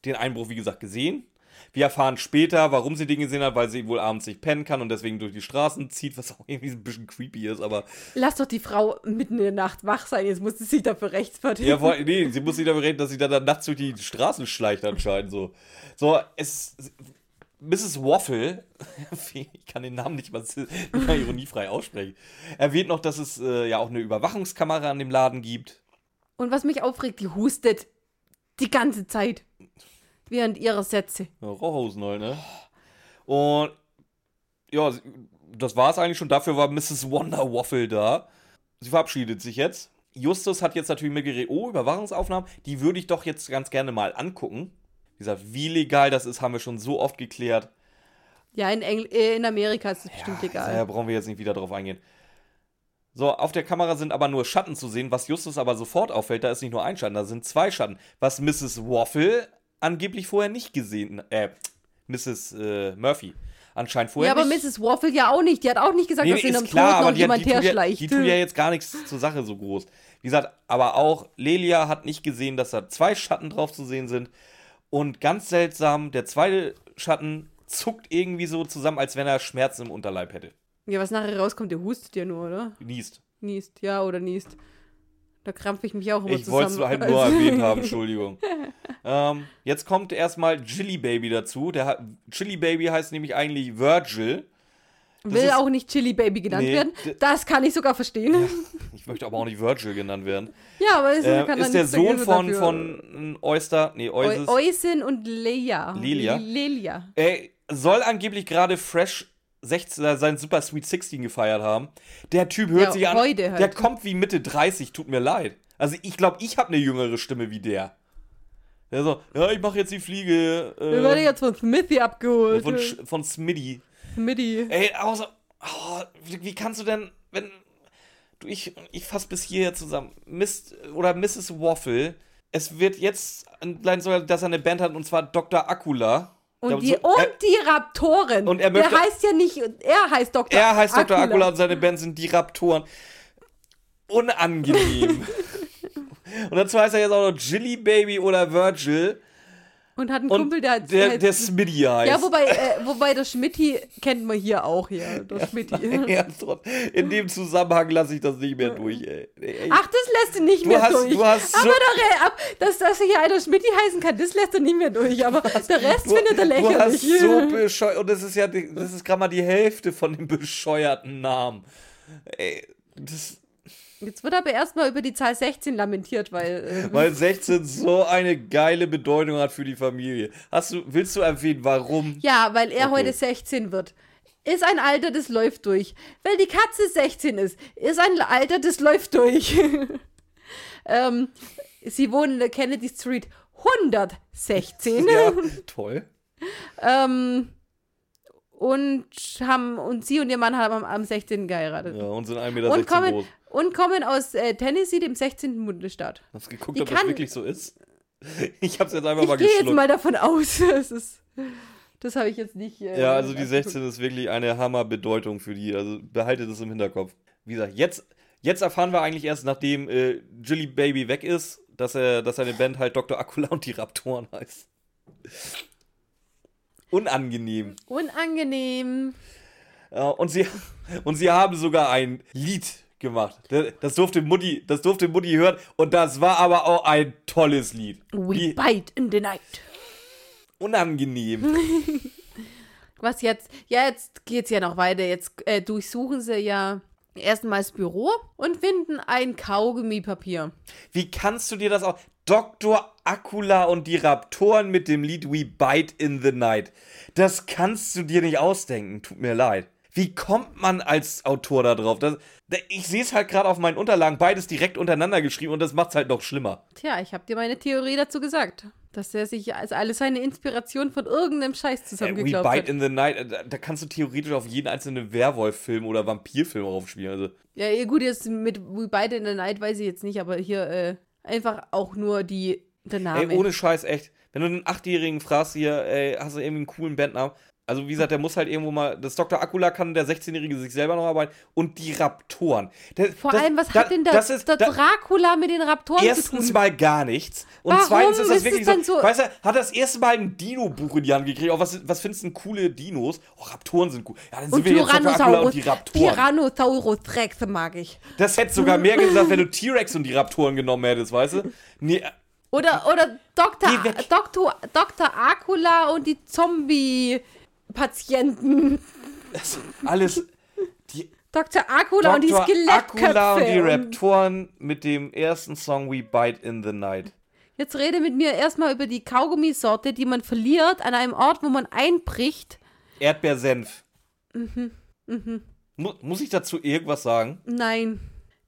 den Einbruch, wie gesagt, gesehen. Wir erfahren später, warum sie den gesehen hat, weil sie wohl abends nicht pennen kann und deswegen durch die Straßen zieht, was auch irgendwie ein bisschen creepy ist, aber. Lass doch die Frau mitten in der Nacht wach sein. Jetzt muss sie sich dafür rechtfertigen. Ja, vor, nee, sie muss sich damit reden, dass sie dann, dann nachts durch die Straßen schleicht anscheinend so. So, es. Mrs. Waffle, [laughs] ich kann den Namen nicht mal, nicht [laughs] mal ironiefrei aussprechen, erwähnt noch, dass es äh, ja auch eine Überwachungskamera an dem Laden gibt. Und was mich aufregt, die hustet die ganze Zeit. Während ihrer Sätze. Ja, Rauchhosen halt, ne? Und ja, das war es eigentlich schon. Dafür war Mrs. Wonder Waffle da. Sie verabschiedet sich jetzt. Justus hat jetzt natürlich mitgeredet, oh, Überwachungsaufnahmen, die würde ich doch jetzt ganz gerne mal angucken. Wie gesagt, wie legal das ist, haben wir schon so oft geklärt. Ja, in, Engl äh, in Amerika ist es bestimmt egal. Daher brauchen wir jetzt nicht wieder drauf eingehen. So, auf der Kamera sind aber nur Schatten zu sehen. Was Justus aber sofort auffällt, da ist nicht nur ein Schatten, da sind zwei Schatten. Was Mrs. Waffle angeblich vorher nicht gesehen, äh, Mrs. Äh, Murphy anscheinend Ja, vorher aber nicht. Mrs. Waffle ja auch nicht. Die hat auch nicht gesagt, Nee, dass in einem klar, Tod noch die, hat- jemand die, tut ja, herschleicht. die tut ja jetzt gar nichts zur Sache so groß. Wie gesagt, aber auch Lelia hat nicht gesehen, dass da zwei Schatten drauf zu sehen sind. Und ganz seltsam, der zweite Schatten zuckt irgendwie so zusammen, als wenn er Schmerzen im Unterleib hätte. ja, was nachher rauskommt, der hustet ja nur, oder? Niest. Niest, ja oder niest. Da krampfe ich mich auch immer Ich wollte es zusammen. halt nur [laughs] Also- erwähnt haben, Entschuldigung. ähm, jetzt kommt erstmal Chili Baby dazu. Der Chili Baby heißt nämlich eigentlich Virgil. Das Will ist- auch nicht Chili Baby genannt Nee, werden. Das kann ich sogar verstehen. Ja, Ich möchte aber auch nicht Virgil genannt werden. aber es Äh, ist der Sohn von, dafür. von Oyster, nee, Eusin und Leia. Lilia? Lelia. Er soll angeblich gerade fresh 16, äh, sein Super Sweet 16 gefeiert haben. Der Typ hört Ja, sich an. halt. Der kommt wie Mitte 30, tut mir leid. Also ich glaube, ich habe eine jüngere Stimme wie der. Der so, ja, ich mache jetzt die Fliege. Wir werden Äh, jetzt von Smithy abgeholt. von, von Smitty. Smitty. Ey, außer. Oh, wie, wie kannst du denn, wenn. Du, ich, ich fass bis hierher zusammen. Mist, oder Mrs. Waffle. Es wird jetzt ein dass er eine Band hat und zwar Dr. Akula. Und, die, so- und er, die Raptoren. und er Der möchte- heißt ja nicht, er heißt Dr. er heißt Dr. Akula und seine Band sind die Raptoren. Unangenehm. [laughs] und dazu heißt er jetzt auch noch Jilly Baby oder Virgil. Und hat einen Und Kumpel, der, der, heißt- der Smitty heißt. Ja, wobei, äh, wobei der Schmitti kennt man hier auch hier. Der Schmitti. Ja, [laughs] In dem Zusammenhang lasse ich das nicht mehr durch, ey. ey Ach, das lässt du nicht Du mehr hast- durch. du hast so- aber der Re ab, dass, dass hier einer Schmitti heißen kann, das lässt er nicht mehr durch. Aber der Rest Du, findet er du hast lächerlich. so [laughs] bescheuert. Und das ist ja, das ist gerade mal die Hälfte von dem bescheuerten Namen. Ey, das, Jetzt wird aber erstmal über die Zahl 16 lamentiert, weil. Äh, weil 16 so eine geile Bedeutung hat für die Familie. Hast du, willst du erwähnen, warum? ja, weil er Okay. heute 16 wird. Ist ein Alter, das läuft durch. Weil die Katze 16 ist, ist ein Alter, das läuft durch. [laughs] ähm, sie wohnen in der Kennedy Street 116. Ja, toll. [laughs] Ähm, und haben und sie und ihr Mann haben am, am 16. geheiratet. Ja, und sind 1,16 Meter und, kommen, groß. und kommen aus äh, Tennessee, dem 16. Bundesstaat. Hast geguckt, Die ob das wirklich so ist? [laughs] Ich hab's jetzt einfach mal Ich gehe jetzt geschluckt. mal davon aus. [laughs] Das ist. Das habe ich jetzt nicht. Äh, Ja, also die nachgeguckt. 16 ist wirklich eine Hammerbedeutung für die. Also behaltet es im Hinterkopf. Wie gesagt, jetzt, jetzt erfahren wir eigentlich erst, nachdem äh, Jilly Baby weg ist, dass er, dass seine Band halt Dr. Akula und die Raptoren heißt. Unangenehm. Unangenehm. Und, sie, und sie haben sogar ein Lied gemacht. Das durfte Mutti, das durfte Mutti hören und das war aber auch ein tolles Lied. We Wie bite in the night. unangenehm. [laughs] Was jetzt? Ja, jetzt geht's ja noch weiter. Jetzt äh, durchsuchen sie ja erstmal das Büro und finden ein Kaugummipapier. Wie kannst du dir das auch. Dr. Akula und die Raptoren mit dem Lied We Bite in the Night. Das kannst du dir nicht ausdenken. Tut mir leid. Wie kommt man als Autor da drauf? Das, da- ich sehe es halt gerade auf meinen Unterlagen, beides direkt untereinander geschrieben und das macht es halt noch schlimmer. Tja, ich habe dir meine Theorie dazu gesagt. Dass er sich als alles seine Inspiration von irgendeinem Scheiß Äh, We zusammengeklaubt Bite hat. in the Night, äh, da, kannst du theoretisch auf jeden einzelnen Werwolf-Film oder Vampirfilm aufspielen. Also, Ja, gut, jetzt mit We Bite in the Night weiß ich jetzt nicht, aber hier äh, einfach auch nur die, der Name. ey, ohne Scheiß, echt. Wenn du einen Achtjährigen fragst hier, ey, hast du irgendwie einen coolen Bandnamen? Also, wie gesagt, der muss halt irgendwo mal. Das Dr. Akula kann der 16-Jährige sich selber noch arbeiten. Und die Raptoren. Der, Vor das, allem, was da- hat denn der, das ist, der da, Dracula mit den Raptoren zu Erstens tun? mal gar nichts. Und Warum zweitens ist das ist wirklich denn so, so- Weißt du, hat das erste Mal ein Dino-Buch in die Hand gekriegt. Auch was, was findest du denn coole Dinos? Oh, Raptoren sind cool. Ja, dann sind Und wir jetzt Dr. Akula und die Raptoren. Tyrannosaurus Rex mag ich. Das hätte sogar mehr gesagt, wenn du T-Rex und die Raptoren genommen hättest, weißt du? Nee, Oder, oder Dr. Dr. Dr. Akula und die Zombie-Patienten. das alles. Die Dr. Akula und die Dr. Skelettköpfe. Akula und die Raptoren mit dem ersten Song We Bite in the Night. Jetzt rede mit mir erstmal über die Kaugummisorte, die man verliert an einem Ort, wo man einbricht. Erdbeersenf. Mu muss ich dazu irgendwas sagen? Nein,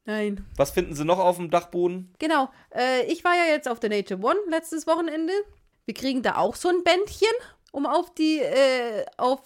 nein. Was finden sie noch auf dem Dachboden? Genau. Äh, ich war ja jetzt auf der Nature One letztes Wochenende. Wir kriegen da auch so ein Bändchen, um auf die, äh, auf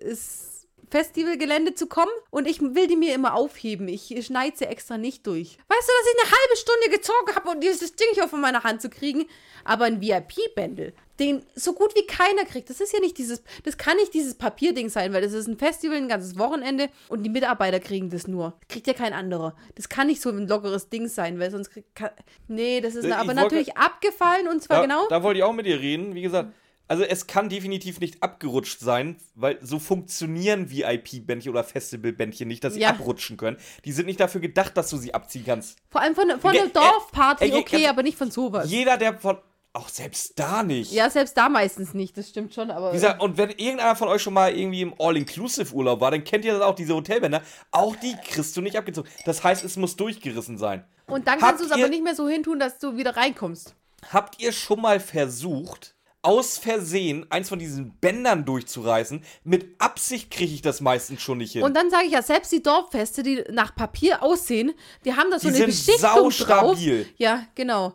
das Festivalgelände zu kommen. Und ich will die mir immer aufheben. Ich schneide sie extra nicht durch. Weißt du, dass ich eine halbe Stunde gezogen habe, um dieses Ding hier von meiner Hand zu kriegen? Aber ein VIP-Bändel, den so gut wie keiner kriegt. Das ist ja nicht dieses, das kann nicht dieses Papierding sein, weil das ist ein Festival, ein ganzes Wochenende und die Mitarbeiter kriegen das nur. Kriegt ja kein anderer. Das kann nicht so ein lockeres Ding sein, weil sonst kriegt, kann, nee, das ist Äh, Ich aber wollte- natürlich abgefallen und zwar Da, genau. da wollte ich auch mit dir reden. Wie gesagt, also es kann definitiv nicht abgerutscht sein, weil so funktionieren VIP-Bändchen oder Festival-Bändchen nicht, dass sie Ja. abrutschen können. Die sind nicht dafür gedacht, dass du sie abziehen kannst. Vor allem von, von einer Dorfparty, äh, äh, okay, ganz- aber nicht von sowas. Jeder, der von. Auch selbst da nicht. Ja, selbst da meistens nicht, das stimmt schon, aber. Gesagt, und wenn irgendeiner von euch schon mal irgendwie im All-Inclusive-Urlaub war, dann kennt ihr das auch, diese Hotelbänder. Auch die kriegst du nicht abgezogen. Das heißt, es muss durchgerissen sein. und dann habt kannst du es aber nicht mehr so hintun, dass du wieder reinkommst. Habt ihr schon mal versucht, aus Versehen eins von diesen Bändern durchzureißen? Mit Absicht kriege ich das meistens schon nicht hin. Und dann sage ich ja, selbst die Dorffeste, die nach Papier aussehen, die haben da so Die eine sind Beschichtung drauf. Ja, genau.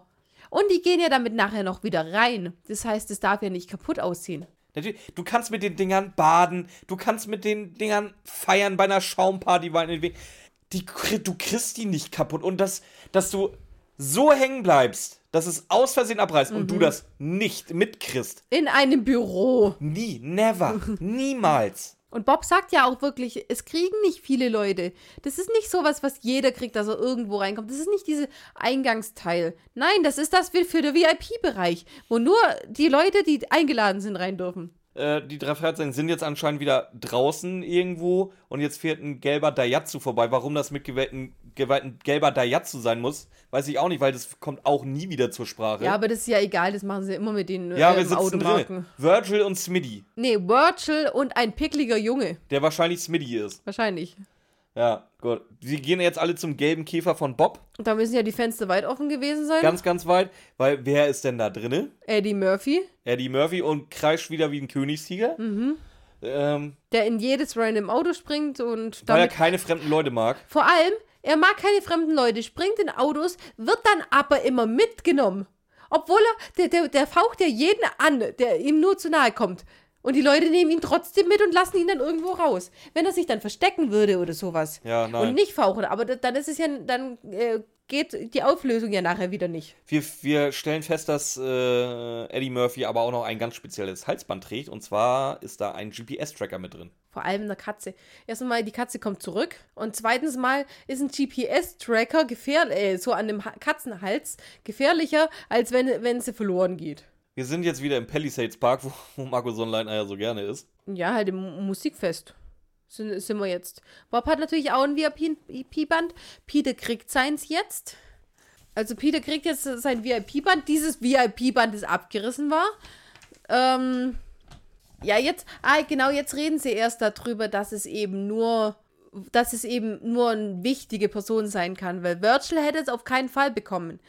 Und die gehen ja damit nachher noch wieder rein. Das heißt, es darf ja nicht kaputt aussehen. Natürlich, du kannst mit den Dingern baden, du kannst mit den Dingern feiern bei einer Schaumparty, meinetwegen. Die, du kriegst die nicht kaputt. Und das, dass du so hängen bleibst, dass es aus Versehen abreißt und du das nicht mitkriegst. In einem Büro. Nie, never, [laughs] niemals. Und Bob sagt ja auch wirklich, es kriegen nicht viele Leute. Das ist nicht sowas, was jeder kriegt, dass er irgendwo reinkommt. Das ist nicht diese Eingangsteil. Nein, das ist das für den VIP-Bereich, wo nur die Leute, die eingeladen sind, rein dürfen. Äh, die drei Fragezeichen sind jetzt anscheinend wieder draußen irgendwo und jetzt fährt ein gelber Daihatsu vorbei. Warum das mit gewählten, gewählten gelber Daihatsu sein muss, weiß ich auch nicht, weil das kommt auch nie wieder zur Sprache. Ja, aber das ist ja egal, das machen sie immer mit den Ja, äh, wir sitzen Automarken. drin. Virgil und Smitty, Nee, Virgil und ein pickliger Junge. der wahrscheinlich Smitty ist. Wahrscheinlich. Ja, gut. Sie gehen jetzt alle zum gelben Käfer von Bob. Und da müssen ja die Fenster weit offen gewesen sein. Ganz, ganz weit. Weil wer ist denn da drinne? Eddie Murphy, Eddie Murphy und kreischt wieder wie ein Königstiger. Mhm. Ähm, der in jedes random Auto springt und weil er keine fremden Leute mag. Vor allem, er mag keine fremden Leute, springt in Autos, wird dann aber immer mitgenommen. Obwohl er, der, der, der faucht ja jeden an, der ihm nur zu nahe kommt. Und die Leute nehmen ihn trotzdem mit und lassen ihn dann irgendwo raus. Wenn er sich dann verstecken würde oder sowas. Ja, nein. Und nicht fauchen. Aber da- dann ist es ja, dann äh, geht die Auflösung ja nachher wieder nicht. Wir, wir stellen fest, dass äh, Eddie Murphy aber auch noch ein ganz spezielles Halsband trägt. Und zwar ist da ein GPS-Tracker mit drin. Vor allem eine Katze. Erstens mal, die Katze kommt zurück. Und zweitens mal ist ein GPS-Tracker gefährlich, äh, so an dem ha Katzenhals gefährlicher, als wenn, wenn sie verloren geht. Wir sind jetzt wieder im Palisades Park, wo, wo Marco Sonnleitner ja so gerne ist. Ja, halt im Mu- Musikfest sind, sind wir jetzt. Bob hat natürlich auch ein VIP-Band. Peter kriegt seins jetzt. Also Peter kriegt jetzt sein VIP-Band. Dieses VIP-Band, das abgerissen war. Ähm, ja, jetzt, ah, genau, jetzt reden sie erst darüber, dass es eben nur, dass es eben nur eine wichtige Person sein kann, weil Virgil hätte es auf keinen Fall bekommen.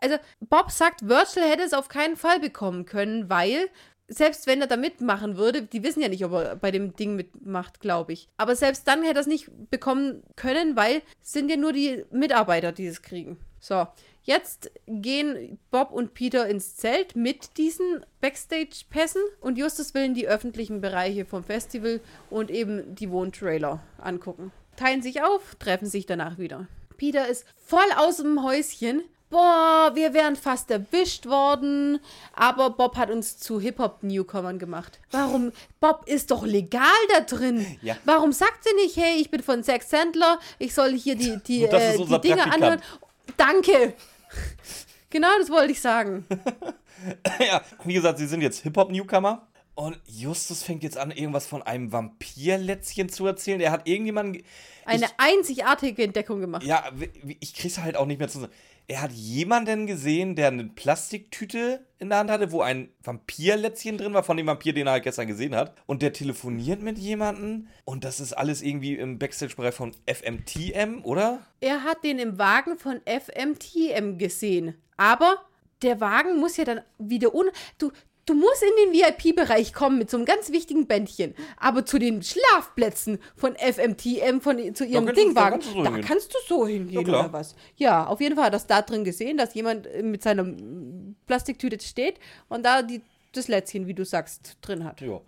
Also, Bob sagt, Virgil hätte es auf keinen Fall bekommen können, weil, selbst wenn er da mitmachen würde, die wissen ja nicht, ob er bei dem Ding mitmacht, glaube ich. Aber selbst dann hätte er es nicht bekommen können, weil es sind ja nur die Mitarbeiter, die es kriegen. So, jetzt gehen Bob und Peter ins Zelt mit diesen Backstage-Pässen und Justus will in die öffentlichen Bereiche vom Festival und eben die Wohntrailer angucken. Teilen sich auf, treffen sich danach wieder. Peter ist voll aus dem Häuschen. Boah, wir wären fast erwischt worden. Aber Bob hat uns zu Hip-Hop-Newcomern gemacht. Warum? Bob ist doch legal da drin. Ja. Warum sagt sie nicht, hey, ich bin von Sex Sandler, ich soll hier die, die, äh, die Dinge Praktikant. anhören? Danke. [laughs] Genau das wollte ich sagen. [laughs] ja, wie gesagt, sie sind jetzt Hip-Hop-Newcomer. Und Justus fängt jetzt an, irgendwas von einem Vampirlätzchen zu erzählen. Er hat irgendjemanden. Eine ich, einzigartige Entdeckung gemacht. Ja, ich krieg's halt auch nicht mehr zusammen. Er hat jemanden gesehen, der eine Plastiktüte in der Hand hatte, wo ein Vampirlätzchen drin war, von dem Vampir, den er halt gestern gesehen hat. Und der telefoniert mit jemandem. Und das ist alles irgendwie im Backstage-Bereich von FMTM, oder? Er hat den im Wagen von FMTM gesehen. Aber der Wagen muss ja dann wieder un. Du, du musst in den VIP-Bereich kommen mit so einem ganz wichtigen Bändchen. Aber zu den Schlafplätzen von FMTM, von, zu ihrem kannst du- da Dingwagen, kannst du da hingehen. kannst du so hingehen Ja, oder was? Ja, auf jeden Fall hat das da drin gesehen, dass jemand äh, mit seiner Plastiktüte steht und da die, das Lätzchen, wie du sagst, drin hat. Ja.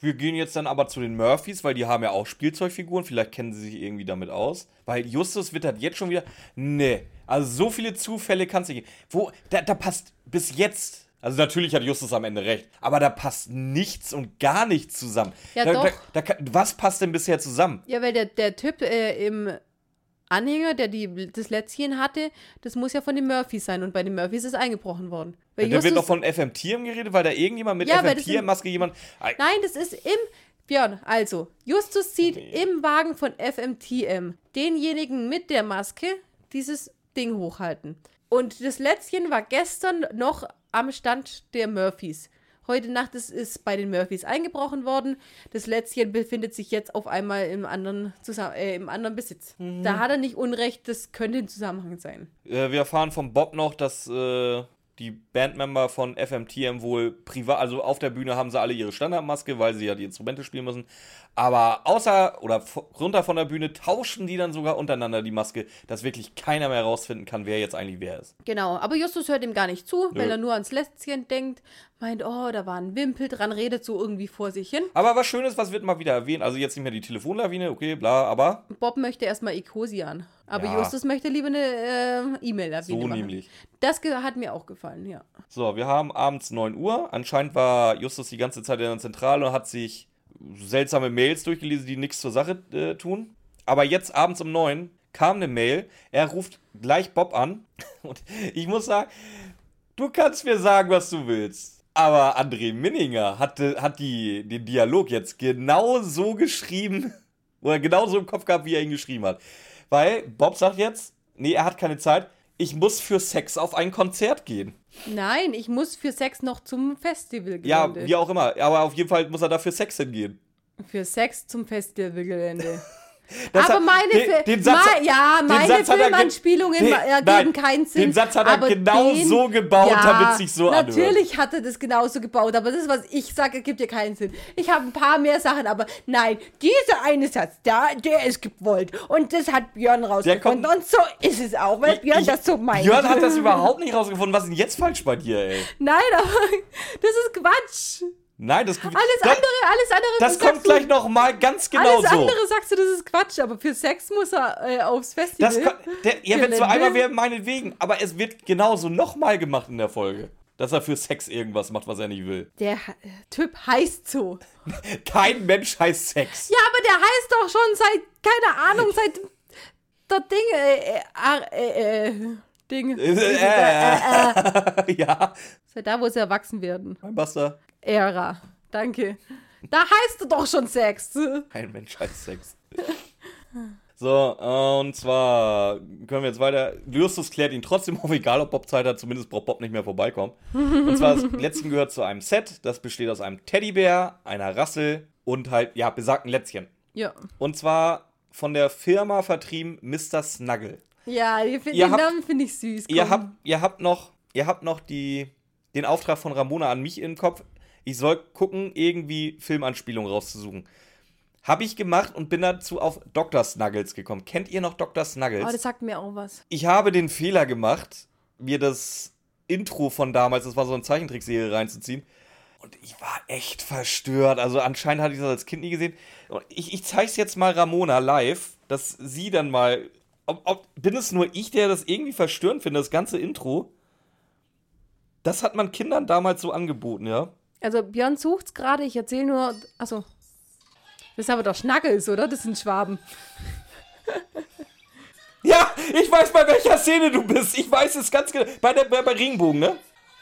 Wir gehen jetzt dann aber zu den Murphys, weil die haben ja auch Spielzeugfiguren. Vielleicht kennen sie sich irgendwie damit aus. Weil Justus wittert jetzt schon wieder. Nee. Also so viele Zufälle kannst du nicht. Wo. Da, da passt bis jetzt. Also natürlich hat Justus am Ende recht. Aber da passt nichts und gar nichts zusammen. Ja, da, doch. Da, da, was passt denn bisher zusammen? Ja, weil der, der Typ äh, im Anhänger, der die, das Lätzchen hatte, das muss ja von den Murphys sein. Und bei den Murphys ist eingebrochen worden. Weil da wird noch von FMTM geredet, weil da irgendjemand mit Ja, sind- FMTM-Maske jemand. Ei, Nein, das ist im. Björn, also, Justus sieht Okay. im Wagen von FMTM denjenigen mit der Maske dieses Ding hochhalten. Und das Lätzchen war gestern noch am Stand der Murphys. Heute Nacht ist es bei den Murphys eingebrochen worden. Das Lätzchen befindet sich jetzt auf einmal im anderen, Zusammen äh, im anderen Besitz. Da hat er nicht Unrecht, das könnte ein Zusammenhang sein. Äh, wir erfahren vom Bob noch, dass äh, die Bandmember von FMTM wohl privat, also auf der Bühne haben sie alle ihre Standardmaske, weil sie ja die Instrumente spielen müssen. Aber außer oder runter von der Bühne tauschen die dann sogar untereinander die Maske, dass wirklich keiner mehr herausfinden kann, wer jetzt eigentlich wer ist. Genau, aber Justus hört ihm gar nicht zu, Nö. weil er nur ans Lätzchen denkt, meint, oh, da war ein Wimpel dran, redet so irgendwie vor sich hin. Aber was Schönes, was wird mal wieder erwähnt, also jetzt nicht mehr die Telefonlawine, okay, bla, aber. Bob möchte erstmal Ecosian. Aber ja. Justus möchte lieber eine äh, E-Mail erwähnen. So machen. nämlich. Das hat mir auch gefallen, ja. So, wir haben abends 9 Uhr. Anscheinend war Justus die ganze Zeit in der Zentrale und hat sich seltsame Mails durchgelesen, die nichts zur Sache äh, tun. Aber jetzt abends um 9 kam eine Mail. Er ruft gleich Bob an. [laughs] Und ich muss sagen, du kannst mir sagen, was du willst. Aber André Minninger hat, hat die, den Dialog jetzt genau so geschrieben [laughs] oder genau so im Kopf gehabt, wie er ihn geschrieben hat. Weil Bob sagt jetzt, nee, er hat keine Zeit, ich muss für Sex auf ein Konzert gehen. Nein, ich muss für Sex noch zum Festival gehen. Ja, wie auch immer. Aber auf jeden Fall muss er dafür Sex hingehen. Für Sex zum Festivalgelände. [laughs] Das aber meine, den, den Satz, ma, ja, meine Filmanspielungen ergeben keinen Sinn. Den Satz hat er genau den, so gebaut, ja, damit es sich so anhört. Natürlich hat er das genauso gebaut, aber das, was ich sage, ergibt ja keinen Sinn. Ich habe ein paar mehr Sachen, aber nein, dieser eine Satz, da, der ist gewollt. Und das hat Björn rausgefunden. Und so ist es auch, weil Björn ich, das so meint. Björn hat das [laughs] überhaupt nicht rausgefunden. Was ist denn jetzt falsch bei dir, ey? Nein, aber [laughs] das ist Quatsch. Nein, das Alles das, andere, alles andere. Das kommt gleich noch mal ganz genau alles so. Alles andere sagst du, das ist Quatsch, aber für Sex muss er äh, aufs Festival. Das kann, der, ja, wenn es nur einmal wäre, meinetwegen. Aber es wird genauso noch mal gemacht in der Folge. Dass er für Sex irgendwas macht, was er nicht will. Der äh, Typ heißt so. [laughs] Kein Mensch heißt Sex. Ja, aber der heißt doch schon seit, keine Ahnung, seit der Ding, äh, äh, äh, Ding. Äh, äh, [laughs] ja. Seit da, wo sie erwachsen werden. Mein Buster. Ära. Danke. Da heißt du doch schon Sex. Ein Mensch heißt Sex. So, und zwar können wir jetzt weiter. Justus klärt ihn trotzdem auf, egal ob Bob Zeit hat, zumindest braucht Bob nicht mehr vorbeikommen. Und zwar, das Lätzchen gehört zu einem Set, das besteht aus einem Teddybär, einer Rassel und halt, ja, besagten Lätzchen. Ja. Und zwar von der Firma vertrieben Mr. Snuggle. Ja, den, den Namen finde ich süß. Ihr habt, ihr habt noch, ihr habt noch die, den Auftrag von Ramona an mich im Kopf ich soll gucken, irgendwie Filmanspielungen rauszusuchen. Habe ich gemacht und bin dazu auf Dr. Snuggles gekommen. Kennt ihr noch Dr. Snuggles? Oh, das sagt mir auch was. Ich habe den Fehler gemacht, mir das Intro von damals, das war so eine Zeichentrickserie, reinzuziehen. Und ich war echt verstört. Also anscheinend hatte ich das als Kind nie gesehen. Ich, ich zeige es jetzt mal Ramona live, dass sie dann mal. Ob, ob, bin es nur ich, der das irgendwie verstörend finde, das ganze Intro? Das hat man Kindern damals so angeboten, ja? Also Björn sucht's gerade, ich erzähle nur. Achso. Das ist aber doch Schnackels, oder? Das sind Schwaben. [laughs] ja, ich weiß, bei welcher Szene du bist. Ich weiß es ganz genau. Bei, der, bei, bei Regenbogen, ne?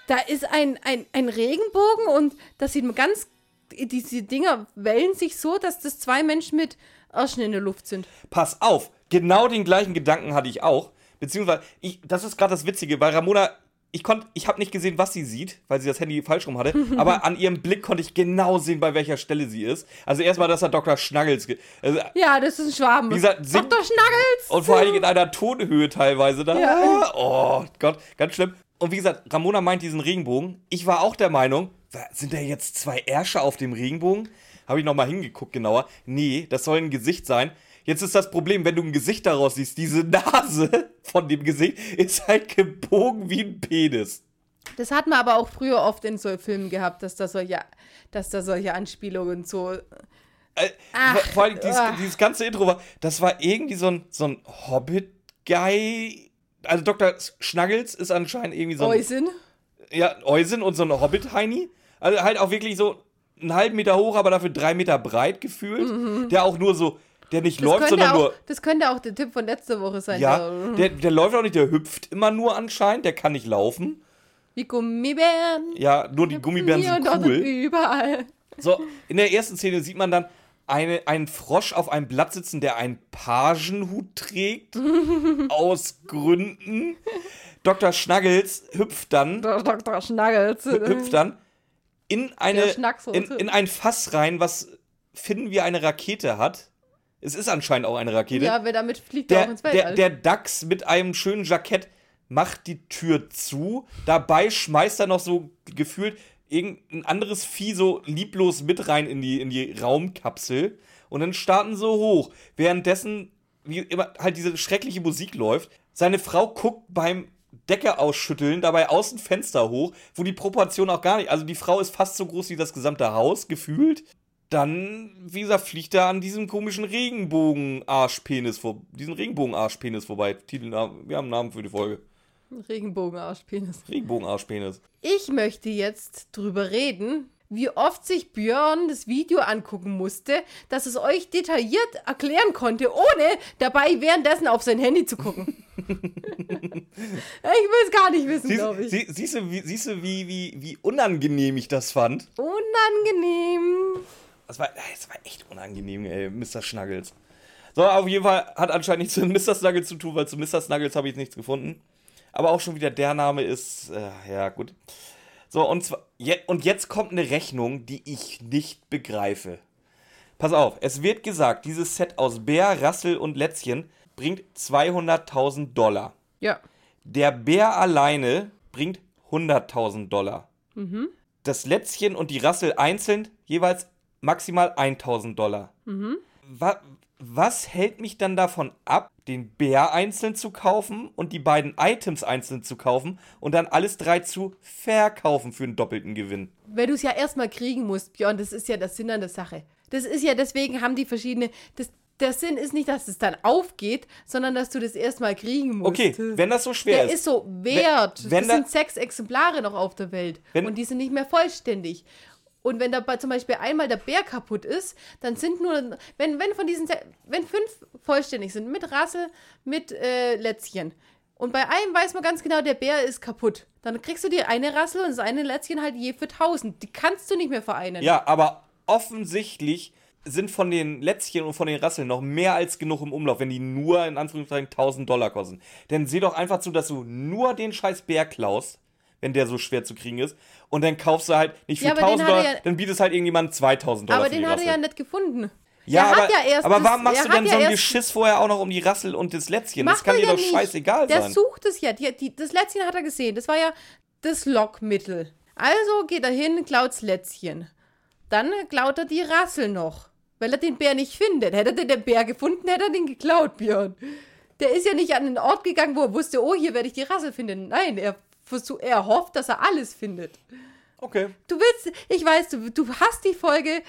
Da ist ein, ein, ein Regenbogen und das sieht man ganz. Diese Dinger wellen sich so, dass das zwei Menschen mit Arschen in der Luft sind. Pass auf, genau den gleichen Gedanken hatte ich auch. Beziehungsweise, ich, das ist gerade das Witzige, weil Ramona ich konnte, ich habe nicht gesehen, was sie sieht, weil sie das Handy falsch rum hatte, [laughs] aber an ihrem Blick konnte ich genau sehen, bei welcher Stelle sie ist. Also erstmal, dass er Dr. Schnaggels. Also, ja, das ist ein Schwaben. Wie gesagt, Dr. Schnaggels! Und vor allem in einer Tonhöhe teilweise da. Ja. Oh Gott, ganz schlimm. Und wie gesagt, Ramona meint diesen Regenbogen. Ich war auch der Meinung, sind da jetzt zwei Ärsche auf dem Regenbogen? Habe ich nochmal hingeguckt genauer. Nee, das soll ein Gesicht sein. Jetzt ist das Problem, wenn du ein Gesicht daraus siehst, diese Nase von dem Gesicht ist halt gebogen wie ein Penis. Das hat man aber auch früher oft in so Filmen gehabt, dass da solche, dass da solche Anspielungen so. Äh, Ach, vor allem dieses, dieses, ganze Intro war, das war irgendwie so ein, so ein Hobbit-Guy. Also Dr. Schnuggles ist anscheinend irgendwie so ein. Eusin? Ja, Eusin und so ein Hobbit-Heini. Also halt auch wirklich so einen halben Meter hoch, aber dafür drei Meter breit gefühlt. Mhm. Der auch nur so der nicht das läuft, sondern auch, nur. Das könnte auch der Tipp von letzter Woche sein. Ja, der, der läuft auch nicht, der hüpft immer nur anscheinend, der kann nicht laufen. Wie Gummibären. Ja, nur die Gummibären sind cool. Überall. So, in der ersten Szene sieht man dann eine, einen Frosch auf einem Blatt sitzen, der einen Pagenhut trägt. [laughs] aus Gründen. Dr. Schnuggles hüpft dann. Dr. Schnuggles. Hüpft dann in, eine, in, in ein Fass rein, was finden wir eine Rakete hat. Es ist anscheinend auch eine Rakete. Ja, wer damit fliegt, der, auch ins Weltall. Der, der Dachs mit einem schönen Jackett macht die Tür zu. Dabei schmeißt er noch so gefühlt irgendein anderes Vieh so lieblos mit rein in die, in die Raumkapsel. Und dann starten so hoch. Währenddessen, wie immer, halt diese schreckliche Musik läuft. Seine Frau guckt beim Decke ausschütteln, dabei aus dem Fenster hoch, wo die Proportion auch gar nicht. Also die Frau ist fast so groß wie das gesamte Haus, gefühlt. Dann, wie gesagt, fliegt er an diesem komischen Regenbogen-Arschpenis vor. Diesen Regenbogen-Arschpenis vorbei. Titelnamen, wir haben einen Namen für die Folge. Regenbogenarschpenis. Regenbogen-Arschpenis. Ich möchte jetzt drüber reden, wie oft sich Björn das Video angucken musste, dass es euch detailliert erklären konnte, ohne dabei währenddessen auf sein Handy zu gucken. [laughs] ich will es gar nicht wissen, glaube ich. Sie, siehst du, wie, siehst du wie, wie, wie unangenehm ich das fand? Unangenehm. Das war, das war echt unangenehm, ey, Mr. Snuggles. So, auf jeden Fall hat anscheinend nichts mit Mr. Snuggles zu tun, weil zu Mr. Snuggles habe ich nichts gefunden. Aber auch schon wieder der Name ist, äh, ja, gut. So, und, zwar, je, und jetzt kommt eine Rechnung, die ich nicht begreife. Pass auf, es wird gesagt, dieses Set aus Bär, Rassel und Lätzchen bringt 200.000 Dollar. Ja. Der Bär alleine bringt 100.000 Dollar. Mhm. Das Lätzchen und die Rassel einzeln jeweils maximal 1.000 Dollar. Mhm. Wa was hält mich dann davon ab, den Bär einzeln zu kaufen und die beiden Items einzeln zu kaufen und dann alles drei zu verkaufen für einen doppelten Gewinn? Weil du es ja erstmal kriegen musst, Björn, das ist ja das Sinn an der Sache. Das ist ja, deswegen haben die verschiedene. Das, der Sinn ist nicht, dass es dann aufgeht, sondern dass du das erstmal kriegen musst. Okay, wenn das so schwer der ist. Der ist so wert. Wenn, wenn das sind sechs Exemplare noch auf der Welt. Wenn, und die sind nicht mehr vollständig. Und wenn da zum Beispiel einmal der Bär kaputt ist, dann sind nur, wenn, wenn von diesen, wenn fünf vollständig sind, mit Rassel, mit äh, Lätzchen. Und bei einem weiß man ganz genau, der Bär ist kaputt. Dann kriegst du dir eine Rassel und das eine Lätzchen halt je für tausend. Die kannst du nicht mehr vereinen. Ja, aber offensichtlich sind von den Lätzchen und von den Rasseln noch mehr als genug im Umlauf, wenn die nur in Anführungszeichen 1000 Dollar kosten. Denn seh doch einfach zu, dass du nur den scheiß Bär klaust wenn der so schwer zu kriegen ist. Und dann kaufst du halt nicht für ja, 1000 Dollar, ja, dann bietest halt irgendjemand 2000 Dollar. Aber den hat er ja nicht gefunden. Ja, aber, ja aber warum machst du denn so ein Geschiss vorher auch noch um die Rassel und das Lätzchen? Das kann dir doch nicht. scheißegal der sein. Der sucht es ja. Die, die, das Lätzchen hat er gesehen. Das war ja das Lockmittel. Also geht er hin, klaut's Lätzchen. Dann klaut er die Rassel noch. Weil er den Bär nicht findet. Hätte er den Bär gefunden, hätte er den geklaut, Björn. Der ist ja nicht an den Ort gegangen, wo er wusste, oh, hier werde ich die Rassel finden. Nein, er er hofft, dass er alles findet. Okay. Du willst, ich weiß, du, du hast die Folge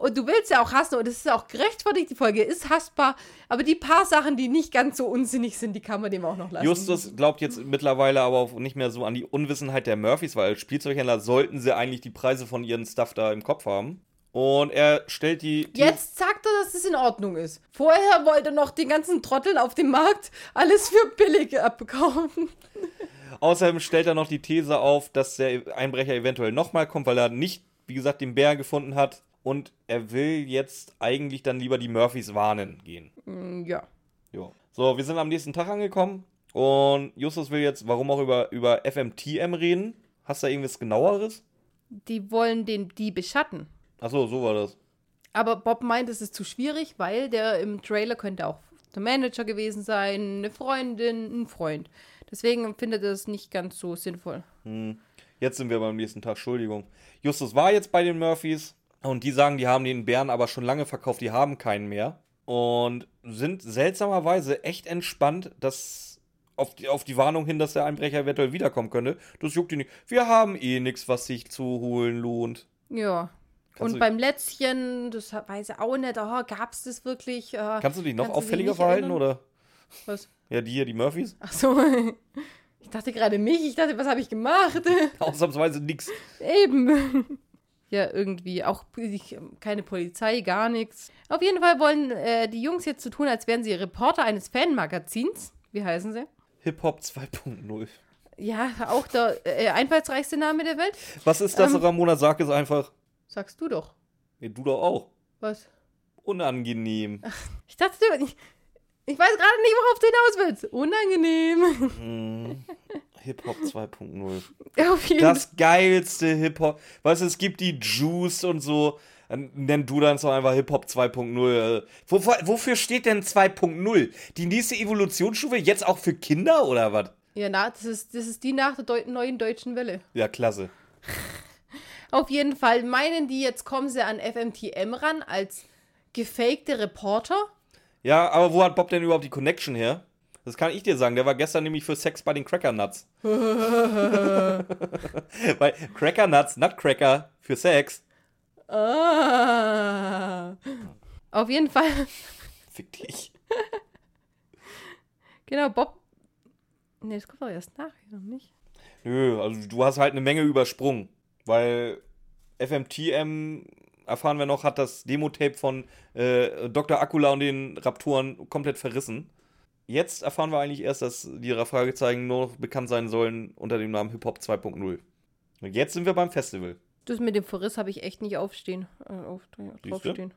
und du willst ja auch hassen und es ist auch gerechtfertigt, die Folge ist hassbar, aber die paar Sachen, die nicht ganz so unsinnig sind, die kann man dem auch noch lassen. Justus glaubt jetzt mittlerweile aber auch nicht mehr so an die Unwissenheit der Murphys, weil als Spielzeughändler sollten sie eigentlich die Preise von ihren Stuff da im Kopf haben. Und er stellt die, die. Jetzt sagt er, dass es in Ordnung ist. Vorher wollte er noch den ganzen Trotteln auf dem Markt alles für billig abkaufen. Außerdem stellt er noch die These auf, dass der Einbrecher eventuell nochmal kommt, weil er nicht, wie gesagt, den Bär gefunden hat. Und er will jetzt eigentlich dann lieber die Murphys warnen gehen. Mm, ja. Jo. So, wir sind am nächsten Tag angekommen. Und Justus will jetzt, warum auch über, über FMTM reden. Hast du da irgendwas genaueres? Die wollen den die beschatten. Achso, so war das. Aber Bob meint, es ist zu schwierig, weil der im Trailer könnte auch der Manager gewesen sein, eine Freundin, ein Freund. Deswegen findet er es nicht ganz so sinnvoll. Hm. Jetzt sind wir beim nächsten Tag, Entschuldigung. Justus war jetzt bei den Murphys und die sagen, die haben den Bären aber schon lange verkauft, die haben keinen mehr. Und sind seltsamerweise echt entspannt, dass auf die, auf die Warnung hin, dass der Einbrecher eventuell wiederkommen könnte. Das juckt die nicht. Wir haben eh nichts, was sich zu holen lohnt. Ja. Kannst und beim Lätzchen, das weiß ich auch nicht, oh, gab es das wirklich? Äh, kannst du dich noch auffälliger verhalten, erinnern? oder? Was? Ja, die hier, die Murphys. Ach so. [laughs] Ich dachte gerade mich. Ich dachte, was habe ich gemacht? [laughs] Ausnahmsweise nix. Eben. Ja, irgendwie. Auch keine Polizei, gar nichts. Auf jeden Fall wollen äh, die Jungs jetzt so tun, als wären sie Reporter eines Fanmagazins. Wie heißen sie? Hip-Hop 2.0. Ja, auch der äh, einfallsreichste Name der Welt. Was ist das, ähm, Ramona? Sag es einfach. Sagst du doch. Nee, du doch auch. Was? Unangenehm. Ach, ich dachte, ich, ich weiß gerade nicht, worauf du hinaus willst. Unangenehm. Hm. Hip-Hop 2.0. Das geilste Hip-Hop. Weißt du, es gibt die Juice und so. Nenn du dann so einfach Hip-Hop 2.0. Wofür, wofür steht denn 2.0? Die nächste Evolutionsstufe jetzt auch für Kinder oder was? Ja, na, das ist, das ist die nach der Deu neuen deutschen Welle. Ja, klasse. [laughs] Auf jeden Fall meinen die, jetzt kommen sie an FMTM ran als gefakte Reporter. Ja, aber wo hat Bob denn überhaupt die Connection her? Das kann ich dir sagen. Der war gestern nämlich für Sex bei den Cracker Nuts. [laughs] Weil Cracker Nuts, Nutcracker für Sex. Ah. Auf jeden Fall. Fick dich. [laughs] Genau, Bob. Ne, das kommt doch erst nachher, nicht? Nö, also du hast halt eine Menge übersprungen. Weil FMTM, erfahren wir noch, hat das Demo-Tape von äh, Dr. Akula und den Raptoren komplett verrissen. Jetzt erfahren wir eigentlich erst, dass die Fragezeichen nur noch bekannt sein sollen unter dem Namen Hip Hop 2.0. Und jetzt sind wir beim Festival. Das mit dem Verriss habe ich echt nicht aufstehen. Äh, auf, draufstehen.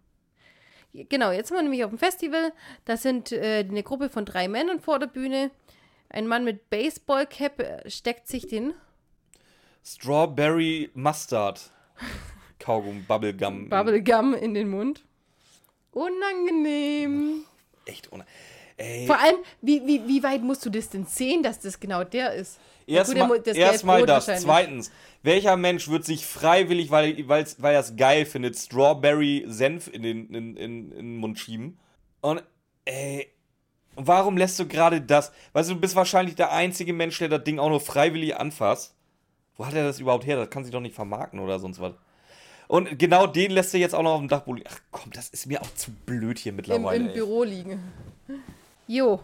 Genau, jetzt sind wir nämlich auf dem Festival. Da sind äh, eine Gruppe von drei Männern vor der Bühne. Ein Mann mit Baseballcap äh, steckt sich den Strawberry Mustard. [laughs] Kaugum, Bubblegum. Bubblegum in den Mund. Unangenehm. Echt. Ey, Vor allem, wie, wie, wie weit musst du das denn sehen, dass das genau der ist? Erstmal das Gelb-Rot das. Zweitens, welcher Mensch wird sich freiwillig, weil, weil er es geil findet, Strawberry Senf in den, in, in, in den Mund schieben? Und, ey, warum lässt du gerade das? Weißt du, du bist wahrscheinlich der einzige Mensch, der das Ding auch nur freiwillig anfasst. Wo hat er das überhaupt her? Das kann sich doch nicht vermarkten oder sonst was. Und genau den lässt er jetzt auch noch auf dem Dachboden liegen. Ach komm, das ist mir auch zu blöd hier Im, mittlerweile. im ey. Büro liegen. Jo.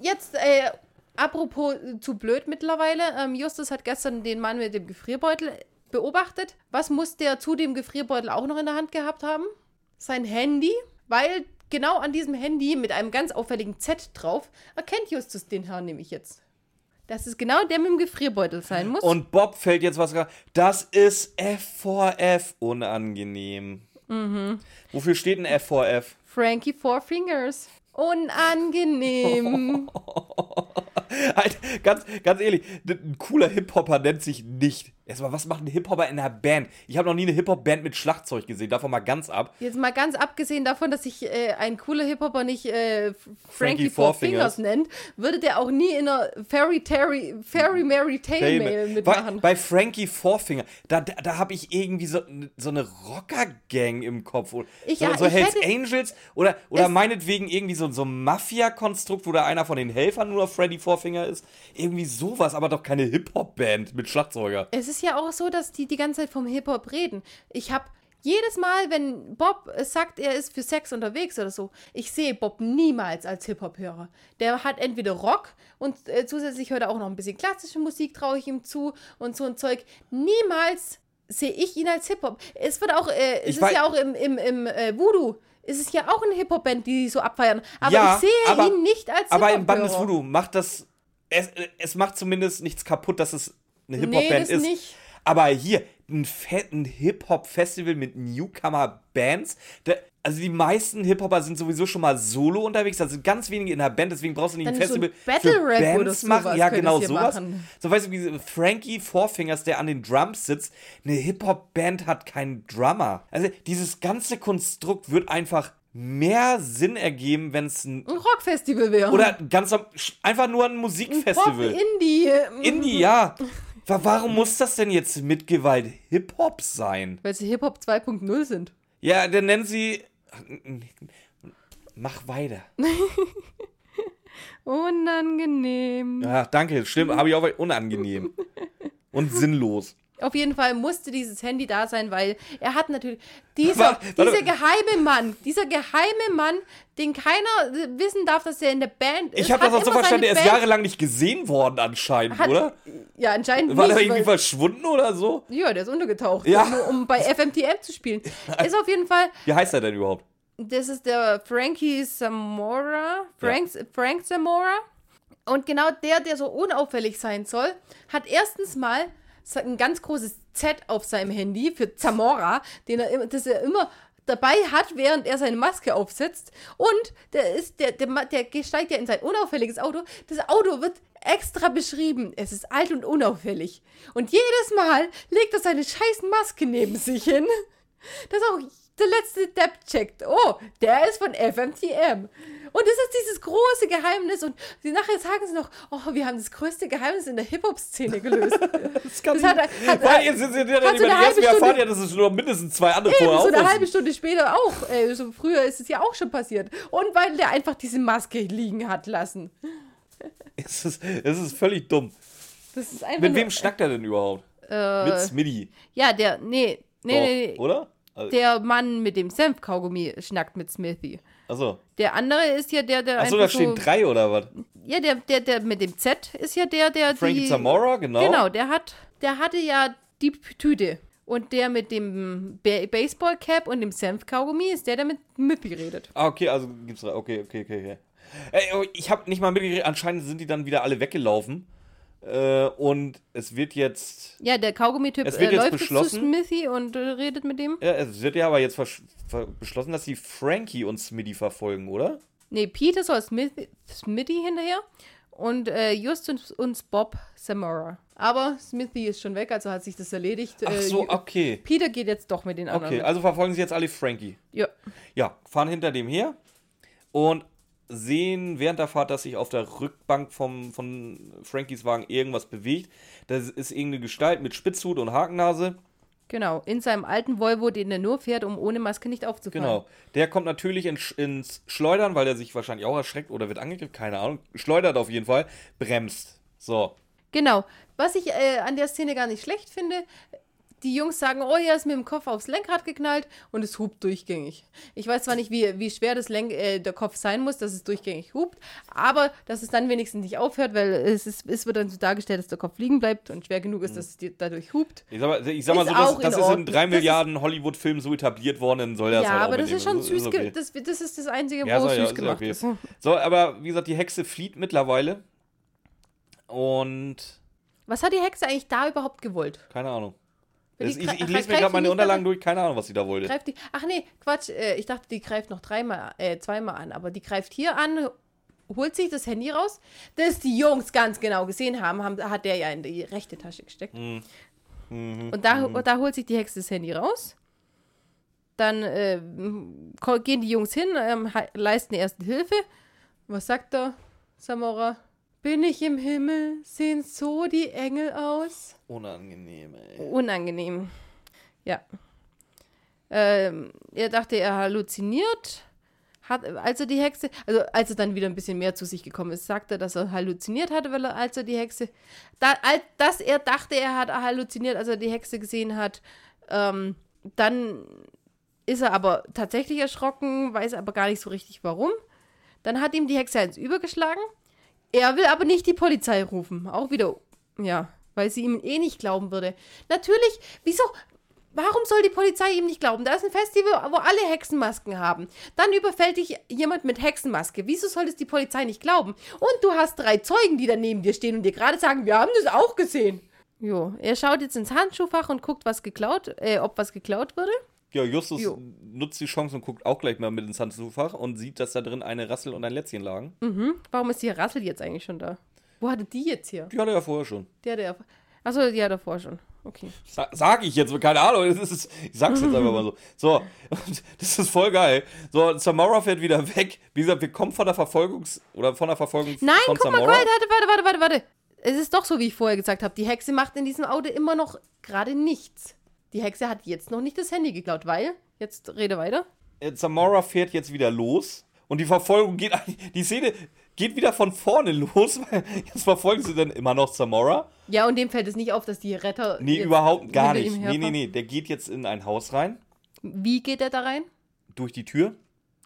Jetzt, äh, apropos äh, zu blöd mittlerweile. Ähm, Justus hat gestern den Mann mit dem Gefrierbeutel beobachtet. Was muss der zu dem Gefrierbeutel auch noch in der Hand gehabt haben? Sein Handy, weil genau an diesem Handy mit einem ganz auffälligen Z drauf erkennt Justus den Herrn nämlich jetzt. Dass es genau der mit dem Gefrierbeutel sein muss. Und Bob fällt jetzt was. Das ist F4F. Unangenehm. Mhm. Wofür steht ein F4F? Frankie Four Fingers. Unangenehm. [laughs] Ganz, ganz ehrlich, ein cooler Hip-Hopper nennt sich nicht. Erstmal, was macht ein Hip-Hopper in einer Band? Ich habe noch nie eine Hip-Hop-Band mit Schlagzeug gesehen, davon mal ganz ab. Jetzt mal ganz abgesehen davon, dass sich äh, ein cooler Hip-Hopper nicht äh, Frankie Frankie Four Four Fingers nennt, würde der auch nie in einer Fairy, Terry, Fairy Mary Tale Mail bei, mitmachen. bei Frankie Fourfinger, da, da, da habe ich irgendwie so, so eine Rocker-Gang im Kopf. Oder Ich- so ja, so Hells Angels oder, oder meinetwegen irgendwie so, so ein Mafia-Konstrukt, wo da einer von den Helfern nur Freddy Fourfinger ist. Irgendwie sowas, aber doch keine Hip-Hop-Band mit Schlagzeuger. es ist ja auch so, dass die die ganze Zeit vom Hip-Hop reden. Ich habe jedes Mal, wenn Bob sagt, er ist für Sex unterwegs oder so, ich sehe Bob niemals als Hip-Hop-Hörer. Der hat entweder Rock und äh, zusätzlich hört er auch noch ein bisschen klassische Musik, traue ich ihm zu und so ein Zeug. Niemals sehe ich ihn als Hip-Hop. Es wird auch, äh, es Ich ist ja auch im, im, im äh, Voodoo. Es ist ja auch eine Hip-Hop-Band, die so abfeiern. Aber Ja, ich sehe aber- ihn nicht als Aber Hip-Hop-Hörer. im Bandes Voodoo macht das. Es, es macht zumindest nichts kaputt, dass es eine Nee, Hip-Hop-Band das ist. nicht. Aber hier, ein fetten Hip-Hop-Festival mit Newcomer-Bands. Also die meisten Hip-Hopper sind sowieso schon mal solo unterwegs. Da sind ganz wenige in der Band, deswegen brauchst du nicht ein Dann so ein Festival Battle für Rap Bands machen. Ja, genau sowas. machen. So weißt du, wie Frankie Fourfingers, der an den Drums sitzt. Eine Hip-Hop-Band hat keinen Drummer. Also dieses ganze Konstrukt wird einfach mehr Sinn ergeben, wenn es ein Ein Rockfestival wäre. oder ganz einfach nur ein Pop, Musikfestival. Indie. Indie, ja. [laughs] Wa- Warum muss das denn jetzt mit Gewalt Hip-Hop sein? Weil sie Hip-Hop 2.0 sind. Ja, dann nennen sie. Mach weiter. [laughs] Unangenehm. Ja, danke. Stimmt, habe ich auch unangenehm. Und sinnlos. Auf jeden Fall musste dieses Handy da sein, weil er hat natürlich. Dieser, Warte, warte. dieser geheime Mann, dieser geheime Mann, den keiner wissen darf, dass er in der Band ist. Ich habe das auch so verstanden, der seine ist Band- jahrelang nicht gesehen worden anscheinend, hat, oder? Ja, anscheinend War nicht. der irgendwie weil- verschwunden oder so? ja, der ist untergetaucht, Ja. nur um bei [laughs] FMTM zu spielen. [laughs] Ist auf jeden Fall, Wie heißt er denn überhaupt? das ist der Frankie Zamora, Frank, Frank Zamora. Und genau der, der so unauffällig sein soll, hat erstens mal ein ganz großes Z auf seinem Handy für Zamora, den er, das er immer dabei hat, während er seine Maske aufsetzt. Und der ist, der, der, der steigt ja in sein unauffälliges Auto. Das Auto wird extra beschrieben. Es ist alt und unauffällig. Und jedes Mal legt er seine scheiß Maske neben sich hin. Dass auch der letzte Depp checkt. Oh, der ist von FMTM. Und das ist dieses große Geheimnis. Und sie nachher sagen sie noch, oh, wir haben das größte Geheimnis in der Hip-Hop-Szene gelöst. [laughs] Das kann Das hat hat- Weil jetzt sind sie ja nicht so die ersten. Wir erfahren Stunde- ja, dass es nur mindestens zwei andere Eben, vorher so eine halbe Stunde später auch. Äh, so früher ist es ja auch schon passiert. Und weil der einfach diese Maske liegen hat lassen. Es ist, es ist völlig dumm. Ist Mit nur- wem schnackt er denn überhaupt? Äh, Mit Smitty. ja, der, nee, nee, Doch, nee, nee. Oder? Also, Der Mann mit dem Senfkaugummi schnackt mit Smithy. achso. Der andere ist ja der, der Achso, da stehen so, drei oder was? Ja, der, der, der mit dem Z ist ja der, der Frankie die... Zamora, genau. Genau, der hat, der hatte ja die Tüte. Und der mit dem Ba- Baseballcap und dem Senfkaugummi ist der, der mit Müppi redet. Ah, okay, also gibt's drei. Okay, okay, okay, okay. Ey, oh, ich habe nicht mal mitgekriegt, anscheinend sind die dann wieder alle weggelaufen. Äh, und es wird jetzt. Ja, der Kaugummi-Typ äh, läuft jetzt zu Smithy und äh, redet mit dem. Ja, es wird ja aber jetzt beschlossen, dass sie Frankie und Smitty verfolgen, oder? Nee, Peter soll Smithy, Smithy hinterher und äh, Justus und Bob Samora. Aber Smithy ist schon weg, also hat sich das erledigt. Ach Äh, so, okay. Peter geht jetzt doch mit den anderen. Okay, mit. also verfolgen sie jetzt alle Frankie. Ja. Ja, fahren hinter dem her und sehen während der Fahrt, dass sich auf der Rückbank vom, von Frankies Wagen irgendwas bewegt. Das ist irgendeine Gestalt mit Spitzhut und Hakennase. Genau, in seinem alten Volvo, den er nur fährt, um ohne Maske nicht aufzufallen. Genau. Der kommt natürlich in, ins Schleudern, weil er sich wahrscheinlich auch erschreckt oder wird angegriffen, keine Ahnung. Schleudert auf jeden Fall, bremst. So. Genau. Was ich äh, an der Szene gar nicht schlecht finde, die Jungs sagen, oh, er ist mit dem Kopf aufs Lenkrad geknallt und es hupt durchgängig. Ich weiß zwar nicht, wie, wie schwer das Lenk, äh, der Kopf sein muss, dass es durchgängig hupt, aber dass es dann wenigstens nicht aufhört, weil es, ist, es wird dann so dargestellt, dass der Kopf liegen bleibt und schwer genug ist, dass es dadurch hupt. Ich sag mal, ich sag mal Ist so, das, das ist in drei Milliarden Hollywood-Filmen so etabliert worden, dann soll das ja, halt aber das ist schon süß. okay. ge- Das, das ist das Einzige, Ja, wo es ja, süß ist gemacht okay. ist. So, aber wie gesagt, die Hexe flieht mittlerweile. Und Was hat die Hexe eigentlich da überhaupt gewollt? keine Ahnung. Die ich, ich lese mir gerade meine Unterlagen durch, keine Ahnung, was sie da wollte. Greift die. Ach nee, Quatsch. Äh, ich dachte, die greift noch dreimal, äh, zweimal an. Aber die greift hier an, holt sich das Handy raus, das die Jungs ganz genau gesehen haben, haben hat der ja in die rechte Tasche gesteckt. Mhm. Und da, da holt sich die Hexe das Handy raus. Dann äh, gehen die Jungs hin, ähm, leisten erste Hilfe. Was sagt der Samora? Bin ich im Himmel? Sehen so die Engel aus? Unangenehm, ey. Unangenehm. Ja. Ähm, er dachte, er halluziniert. Hat, als er die Hexe, also als er dann wieder ein bisschen mehr zu sich gekommen ist, sagt er, dass er halluziniert hatte, weil er, als er die Hexe, da, als, dass er dachte, er hat halluziniert, als er die Hexe gesehen hat, ähm, dann ist er aber tatsächlich erschrocken, weiß aber gar nicht so richtig warum. Dann hat ihm die Hexe eins übergeschlagen. Er will aber nicht die Polizei rufen. Auch wieder, ja, weil sie ihm eh nicht glauben würde. Natürlich, wieso? Warum soll die Polizei ihm nicht glauben? Da ist ein Festival, wo alle Hexenmasken haben. Dann überfällt dich jemand mit Hexenmaske. Wieso soll es die Polizei nicht glauben? Und du hast drei Zeugen, die da neben dir stehen und dir gerade sagen, wir haben das auch gesehen. Jo, er schaut jetzt ins Handschuhfach und guckt, was geklaut, äh, ob was geklaut wurde. Ja, Justus Jo. nutzt die Chance und guckt auch gleich mal mit ins Handschuhfach und sieht, dass da drin eine Rassel und ein Lätzchen lagen. Mhm. Warum ist die Rassel jetzt eigentlich schon da? Wo hatte die jetzt hier? Die hatte er ja vorher schon. Der, der. Achso, die hat er vorher schon. Okay. Sa sag ich jetzt, keine Ahnung. Das ist, ich sag's jetzt einfach mal so. So, [laughs] das ist voll geil. So, Samara fährt wieder weg. Wie gesagt, wir kommen von der Verfolgungs- oder von der Verfolgung Nein, von guck mal, Samara. warte, warte, warte, warte, warte. Es ist doch so, wie ich vorher gesagt habe. Die Hexe macht in diesem Auto immer noch gerade nichts. Die Hexe hat jetzt noch nicht das Handy geklaut, weil. Jetzt rede weiter. Äh, Samara fährt jetzt wieder los und die Verfolgung geht, die Szene geht wieder von vorne los, [laughs] weil jetzt verfolgen sie dann immer noch Samara. Ja, und dem fällt es nicht auf, dass die Retter. Nee, überhaupt gar nicht. Nee, nee, nee. Der geht jetzt in ein Haus rein, Wie geht er da rein? durch die Tür.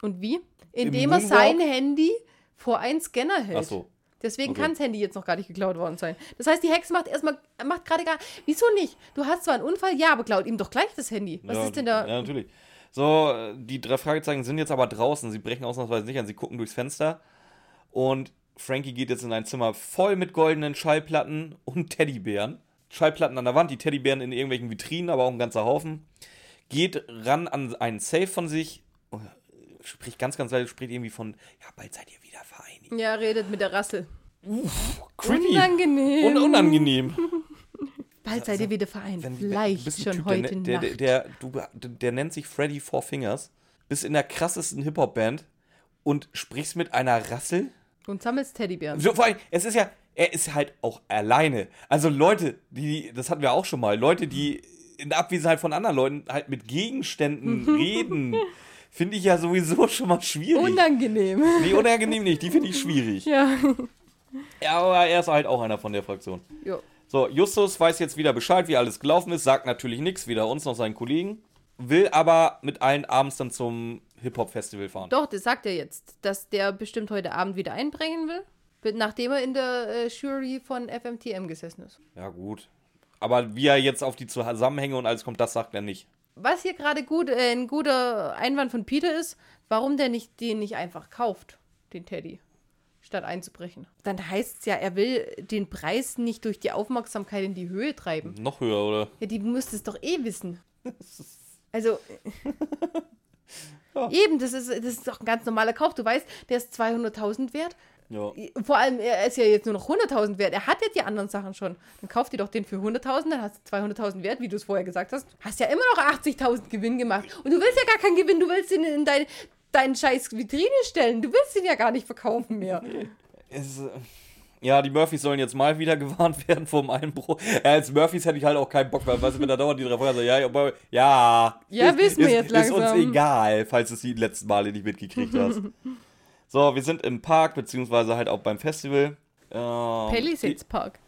Und wie? Indem er sein Handy vor einen Scanner hält. Ach so. Deswegen Okay. kann das Handy jetzt noch gar nicht geklaut worden sein. Das heißt, die Hexe macht erstmal, macht gerade gar. Wieso nicht? Du hast zwar einen Unfall, ja, aber klaut ihm doch gleich das Handy. Was ja, ist denn da? Ja, natürlich. So, die drei Fragezeichen sind jetzt aber draußen. Sie brechen ausnahmsweise nicht an. Sie gucken durchs Fenster. Und Frankie geht jetzt in ein Zimmer voll mit goldenen Schallplatten und [laughs] Teddybären. Schallplatten an der Wand, die Teddybären in irgendwelchen Vitrinen, aber auch ein ganzer Haufen. Geht ran an einen Safe von sich. oh, Spricht ganz, ganz leise, spricht irgendwie von, ja, bald seid ihr wieder vereinigt. Ja, redet mit der Rassel. Creepy. Unangenehm. Und unangenehm. [laughs] Bald seid ihr wieder vereint. Wenn- Vielleicht schon Typ, heute der, der, Nacht. der, der, du, der nennt sich Freddy Four Fingers, bist in der krassesten Hip-Hop-Band und sprichst mit einer Rassel. Und sammelst Teddybären. So, vor allem, es ist ja, er ist halt auch alleine. Also Leute, die, das hatten wir auch schon mal, Leute, die in Abwesenheit von anderen Leuten halt mit Gegenständen [laughs] reden, finde ich ja sowieso [laughs] schon mal schwierig. Unangenehm. nee, unangenehm nicht, die finde ich schwierig. Ja. Ja, aber er ist halt auch einer von der Fraktion. Jo. So, Justus weiß jetzt wieder Bescheid, wie alles gelaufen ist, sagt natürlich nichts, weder uns noch seinen Kollegen, will aber mit allen abends dann zum Hip-Hop-Festival fahren. Doch, das sagt er jetzt, dass der bestimmt heute Abend wieder einbringen will, nachdem er in der äh, Jury von FMTM gesessen ist. Ja, gut. Aber wie er jetzt auf die Zusammenhänge und alles kommt, das sagt er nicht. Was hier gerade gut, äh, ein guter Einwand von Peter ist, warum der nicht den nicht einfach kauft, den Teddy, statt einzubrechen. Dann heißt es ja, er will den Preis nicht durch die Aufmerksamkeit in die Höhe treiben. Noch höher, oder? Ja, die müsste es doch eh wissen. [laughs] Also. [laughs] Ja. Eben, das ist, das ist doch ein ganz normaler Kauf. Du weißt, der ist 200.000 wert. Ja. Vor allem, er ist ja jetzt nur noch 100.000 wert. Er hat ja die anderen Sachen schon. Dann kauf dir doch den für 100.000, dann hast du 200.000 wert, wie du es vorher gesagt hast. Hast ja immer noch 80.000 Gewinn gemacht. Und du willst ja gar keinen Gewinn, du willst ihn in dein, deinen scheiß Vitrine stellen. Du willst ihn ja gar nicht verkaufen mehr. Es, äh, ja, die Murphys sollen jetzt mal wieder [laughs] gewarnt werden vom Einbruch. Ja, als Murphys hätte ich halt auch keinen Bock mehr. Weißt du, wenn da dauernd die drei Feuer sagen, ja, aber, ja. Ja, wissen wir ist, jetzt Ist uns langsam. egal, falls du es die letzten Male nicht mitgekriegt hast. [laughs] so, wir sind im Park, beziehungsweise halt auch beim Festival. Ähm, Palisades Park.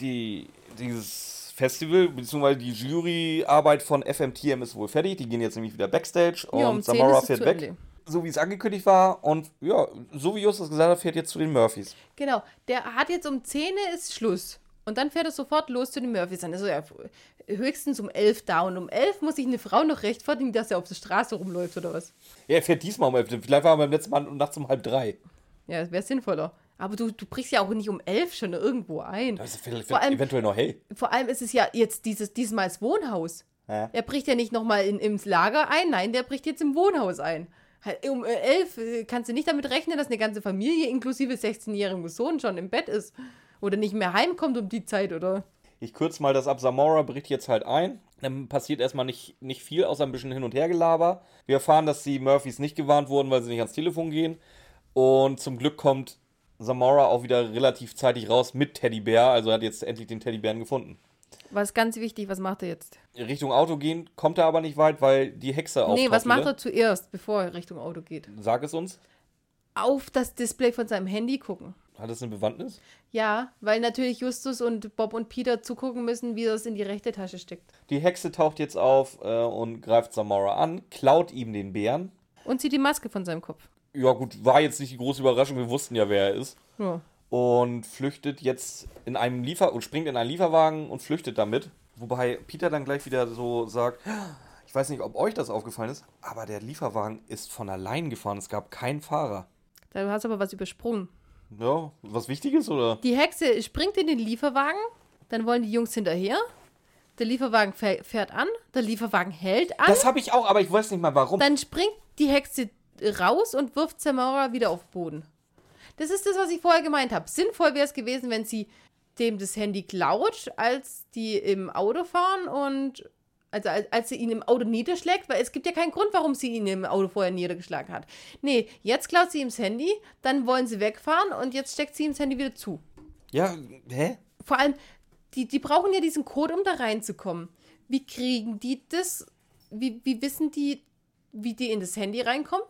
die, dieses Festival, beziehungsweise die Juryarbeit von FMTM ist wohl fertig. Die gehen jetzt nämlich wieder Backstage und Ja, um 10 Samara fährt weg. Ende. So wie es angekündigt war. Und ja, so wie Justus gesagt hat, fährt jetzt zu den Murphys. Genau, der hat jetzt um 10 Uhr ist Schluss. Und dann fährt er sofort los zu den Murphys. Dann ist er ja höchstens um 11 da. Und um 11 muss sich eine Frau noch rechtfertigen, dass er auf der Straße rumläuft oder was. Ja, er fährt diesmal um 11. Vielleicht war er beim letzten Mal nachts um halb drei. Ja, das wäre sinnvoller. Aber du, du brichst ja auch nicht um 11 schon irgendwo ein. Das ist vielleicht Vor allem- eventuell noch hell. Vor allem ist es ja jetzt dieses, diesmal das Wohnhaus. Ja. Er bricht ja nicht nochmal ins Lager ein, nein, der bricht jetzt im Wohnhaus ein. Halt, Um äh, 11 äh, kannst du nicht damit rechnen, dass eine ganze Familie inklusive 16-jährigen Sohn schon im Bett ist. Oder nicht mehr heimkommt um die Zeit, oder? Ich kürze mal das ab. Samora bricht jetzt halt ein. Dann passiert erstmal nicht, nicht viel, außer ein bisschen Hin- und Hergelaber. Wir erfahren, dass die Murphys nicht gewarnt wurden, weil sie nicht ans Telefon gehen. Und zum Glück kommt Samora auch wieder relativ zeitig raus mit Teddybär. Also er hat jetzt endlich den Teddybären gefunden. Was ganz wichtig, was macht er jetzt? Richtung Auto gehen kommt er aber nicht weit, weil die Hexe auftaucht. nee, was macht er zuerst, bevor er Richtung Auto geht? Sag es uns. Auf das Display von seinem Handy gucken. Hat es eine Bewandtnis? Ja, weil natürlich Justus und Bob und Peter zugucken müssen, wie es in die rechte Tasche steckt. Die Hexe taucht jetzt auf äh, und greift Samora an, klaut ihm den Bären. Und zieht die Maske von seinem Kopf. Ja gut, war jetzt nicht die große Überraschung, wir wussten ja, wer er ist. Ja. Und flüchtet jetzt in einem Liefer und springt in einen Lieferwagen und flüchtet damit. Wobei Peter dann gleich wieder so sagt, ich weiß nicht, ob euch das aufgefallen ist, aber der Lieferwagen ist von allein gefahren. Es gab keinen Fahrer. Da hast du aber was übersprungen. Ja, was Wichtiges oder? Die Hexe springt in den Lieferwagen, dann wollen die Jungs hinterher. Der Lieferwagen fäh- fährt an, der Lieferwagen hält an, Das habe ich auch, aber ich weiß nicht mal warum. dann springt die Hexe raus und wirft Samara wieder auf Boden. Das ist das, was ich vorher gemeint habe. Sinnvoll wäre es gewesen, wenn sie dem das Handy klaut, als die im Auto fahren und also als, als sie ihn im Auto niederschlägt, weil es gibt ja keinen Grund, warum sie ihn im Auto vorher niedergeschlagen hat. Nee, jetzt klaut sie ihm das Handy, dann wollen sie wegfahren und jetzt steckt sie ihm das Handy wieder zu. Ja, hä? Vor allem, die, die brauchen ja diesen Code, um da reinzukommen. Wie kriegen die das? Wie, wie wissen die, wie die in das Handy reinkommen?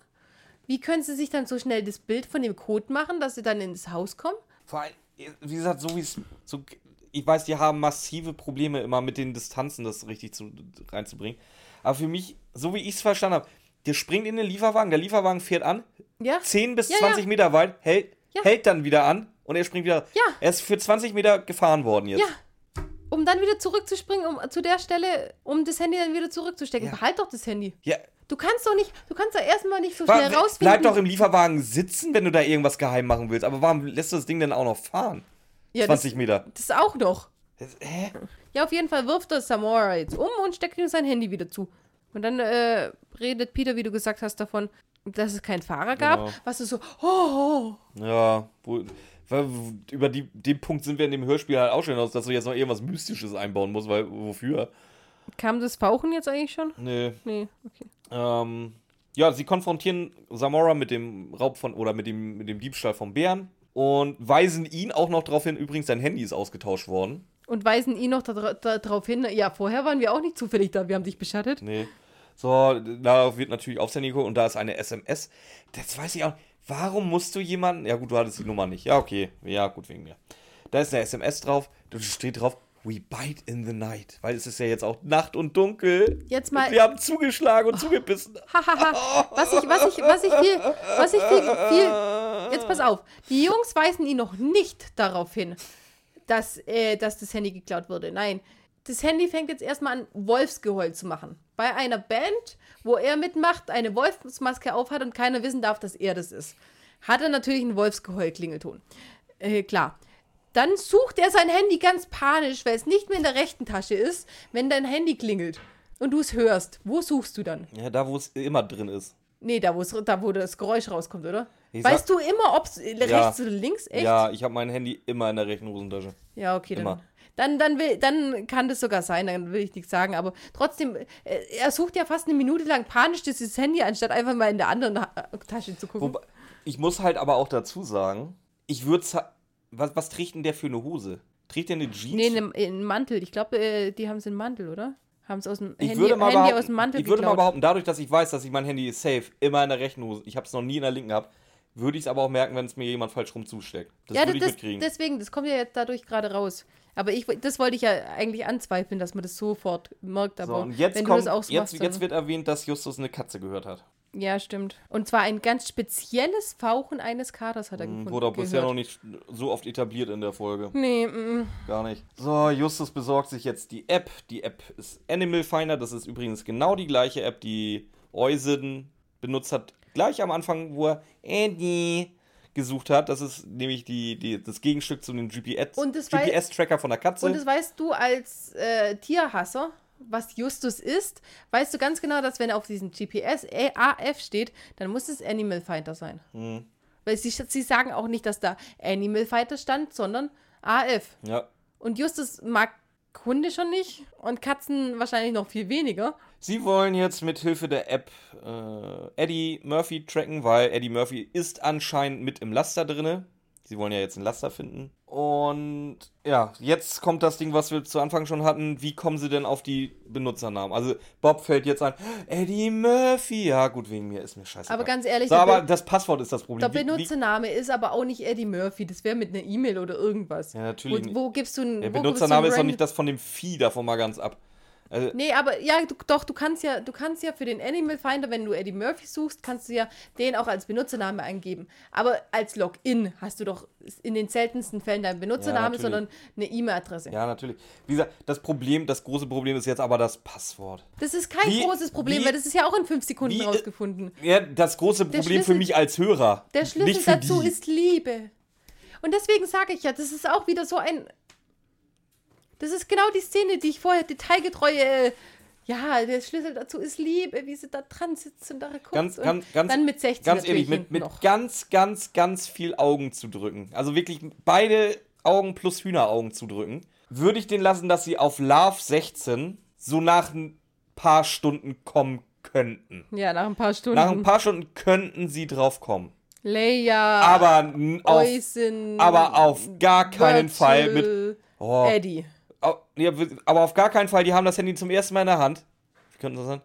Wie können sie sich dann so schnell das Bild von dem Code machen, dass sie dann in das Haus kommen? Vor allem, wie gesagt, so wie es. So, ich weiß, die haben massive Probleme immer mit den Distanzen, das richtig zu, reinzubringen. Aber für mich, so wie ich es verstanden habe, der springt in den Lieferwagen, der Lieferwagen fährt an, Ja. 10 bis Ja, 20 ja. Meter weit, hält, hält dann wieder an und er springt wieder. Ja. Er ist für 20 Meter gefahren worden jetzt. Ja. Um dann wieder zurückzuspringen, um zu der Stelle, um das Handy dann wieder zurückzustecken. Behalt doch das Handy. Ja. Du kannst doch nicht, du kannst doch erstmal nicht so Wa- schnell rausfinden. Bleib doch im Lieferwagen sitzen, wenn du da irgendwas geheim machen willst. Aber warum lässt du das Ding denn auch noch fahren? Ja, 20 das, Meter. das auch noch. Das, hä? Ja, auf jeden Fall wirft er Samora jetzt um und steckt ihm sein Handy wieder zu. Und dann äh, redet Peter, wie du gesagt hast, davon, dass es keinen Fahrer gab. Genau. Was ist so, oh, oh. Ja, wo, über die, den Punkt sind wir in dem Hörspiel halt auch schon aus, dass du jetzt noch irgendwas Mystisches einbauen musst, weil wofür? Kam das Fauchen jetzt eigentlich schon? Nee. Nee, okay. Ähm, ja, sie konfrontieren Samora mit dem Raub von oder mit dem, mit dem Diebstahl vom Bären und weisen ihn auch noch darauf hin, übrigens sein Handy ist ausgetauscht worden. Und weisen ihn noch darauf da, hin, ja, vorher waren wir auch nicht zufällig da, wir haben dich beschattet. Nee. So, da wird natürlich aufs Handy geguckt und da ist eine SMS. Das weiß ich auch. Warum musst du jemanden. Ja, gut, du hattest die Nummer nicht. Ja, okay. Ja, gut, wegen mir. Da ist eine SMS drauf. Da steht drauf, We bite in the night. Weil es ist ja jetzt auch Nacht und dunkel. Jetzt mal- Und wir haben zugeschlagen und zugebissen. [laughs] Hahaha. was ich, was ich, was ich viel, was ich viel, viel. Jetzt pass auf. Die Jungs weisen ihn noch nicht darauf hin, dass, äh, dass das Handy geklaut wurde. Nein. Das Handy fängt jetzt erstmal an, Wolfsgeheul zu machen. Bei einer Band, wo er mitmacht, eine Wolfsmaske aufhat und keiner wissen darf, dass er das ist. Hat er natürlich einen Wolfsgeheul-Klingelton. Äh, klar. Dann sucht er sein Handy ganz panisch, weil es nicht mehr in der rechten Tasche ist, wenn dein Handy klingelt und du es hörst. Wo suchst du dann? Ja, da, wo es immer drin ist. Nee, da, wo's, da wo das Geräusch rauskommt, oder? Ich weißt sag- du immer, ob es rechts oder links? Echt? Ja, ich habe mein Handy immer in der rechten Hosentasche. Ja, okay, dann. Immer. Dann, dann, will, dann kann das sogar sein, dann will ich nichts sagen. Aber trotzdem, äh, er sucht ja fast eine Minute lang panisch dieses Handy, anstatt einfach mal in der anderen Tasche zu gucken. Wobei, ich muss halt aber auch dazu sagen, ich würde was, was trägt denn der für eine Hose? Trägt der eine Jeans? nee, in einem, in einem Mantel. Ich glaube, äh, die haben es in einem Mantel, oder? Haben es aus dem ich Handy, würde mal Handy aus dem Mantel ich würde mal geklaut. behaupten, dadurch, dass ich weiß, dass ich mein Handy ist safe, immer in der rechten Hose, ich habe es noch nie in der linken gehabt, würde ich es aber auch merken, wenn es mir jemand falsch rum zusteckt. Das ja, würde ich das, mitkriegen. deswegen, das kommt ja jetzt dadurch gerade raus. Aber ich, das wollte ich ja eigentlich anzweifeln, dass man das sofort merkt. Aber so, und jetzt, wenn kommt, du das auch so jetzt, machst, jetzt wird erwähnt, dass Justus eine Katze gehört hat. Ja, stimmt. Und zwar ein ganz spezielles Fauchen eines Katers hat er gefunden. Wurde aber bisher noch nicht so oft etabliert in der Folge. Nee, mm, Gar nicht. So, Justus besorgt sich jetzt die App. Die App ist Animal Finder. Das ist übrigens genau die gleiche App, die Eusen benutzt hat. Gleich am Anfang, wo er Eddie gesucht hat. Das ist nämlich die, die, das Gegenstück zu dem GPS GPS-Tracker von der Katze. Und das weißt du als äh, Tierhasser, was Justus ist, weißt du ganz genau, dass wenn auf diesem GPS AF steht, dann muss es Animal Fighter sein. Mhm. Weil sie, sie sagen auch nicht, dass da Animal Fighter stand, sondern AF. ja. Und Justus mag Hunde schon nicht und Katzen wahrscheinlich noch viel weniger. Sie wollen jetzt mit Hilfe der App äh, Eddie Murphy tracken, weil Eddie Murphy ist anscheinend mit im Laster drinne. Sie wollen ja jetzt einen Laster finden. Und ja, jetzt kommt das Ding, was wir zu Anfang schon hatten. Wie kommen sie denn auf die Benutzernamen? Also Bob fällt jetzt ein, Eddie Murphy. Ja, gut, wegen mir ist mir scheiße. Aber ganz ehrlich, so, aber Be- das Passwort ist das Problem. Der Benutzername ist aber auch nicht Eddie Murphy. Das wäre mit einer E-Mail oder irgendwas. Ja, natürlich Wo, wo gibst du einen der Benutzername ist doch nicht das von dem Vieh davon mal ganz ab. Also, Nee, aber ja, du, doch, du kannst ja, du kannst ja für den Animal Finder, wenn du Eddie Murphy suchst, kannst du ja den auch als Benutzername eingeben. Aber als Login hast du doch in den seltensten Fällen deinen Benutzername, natürlich. sondern eine E-Mail-Adresse. ja, natürlich. Wie gesagt, das Problem, das große Problem ist jetzt aber das Passwort. Das ist kein Wie- großes Problem, wie- weil das ist ja auch in fünf Sekunden wie- rausgefunden. Ja, das große Problem für mich als Hörer. Der Schlüssel dazu die. ist Liebe. Und deswegen sage ich ja, das ist auch wieder so ein. Das ist genau die Szene, die ich vorher detailgetreu. Äh, ja, der Schlüssel dazu ist Liebe, wie sie da dran sitzt und da guckt. Ganz, und ganz, ganz, dann mit 16 ganz ehrlich, mit, mit noch. ganz, ganz, ganz viel Augen zu drücken. Also wirklich beide Augen plus Hühneraugen zu drücken. Würde ich den lassen, dass sie auf Love 16 so nach ein paar Stunden kommen könnten. Ja, nach ein paar Stunden. Nach ein paar Stunden könnten sie drauf kommen. Leia, Aber, auf, Eusen, aber auf gar keinen Fall mit. Oh, Eddie. Aber auf gar keinen Fall, die haben das Handy zum ersten Mal in der Hand. Wie könnte das sein?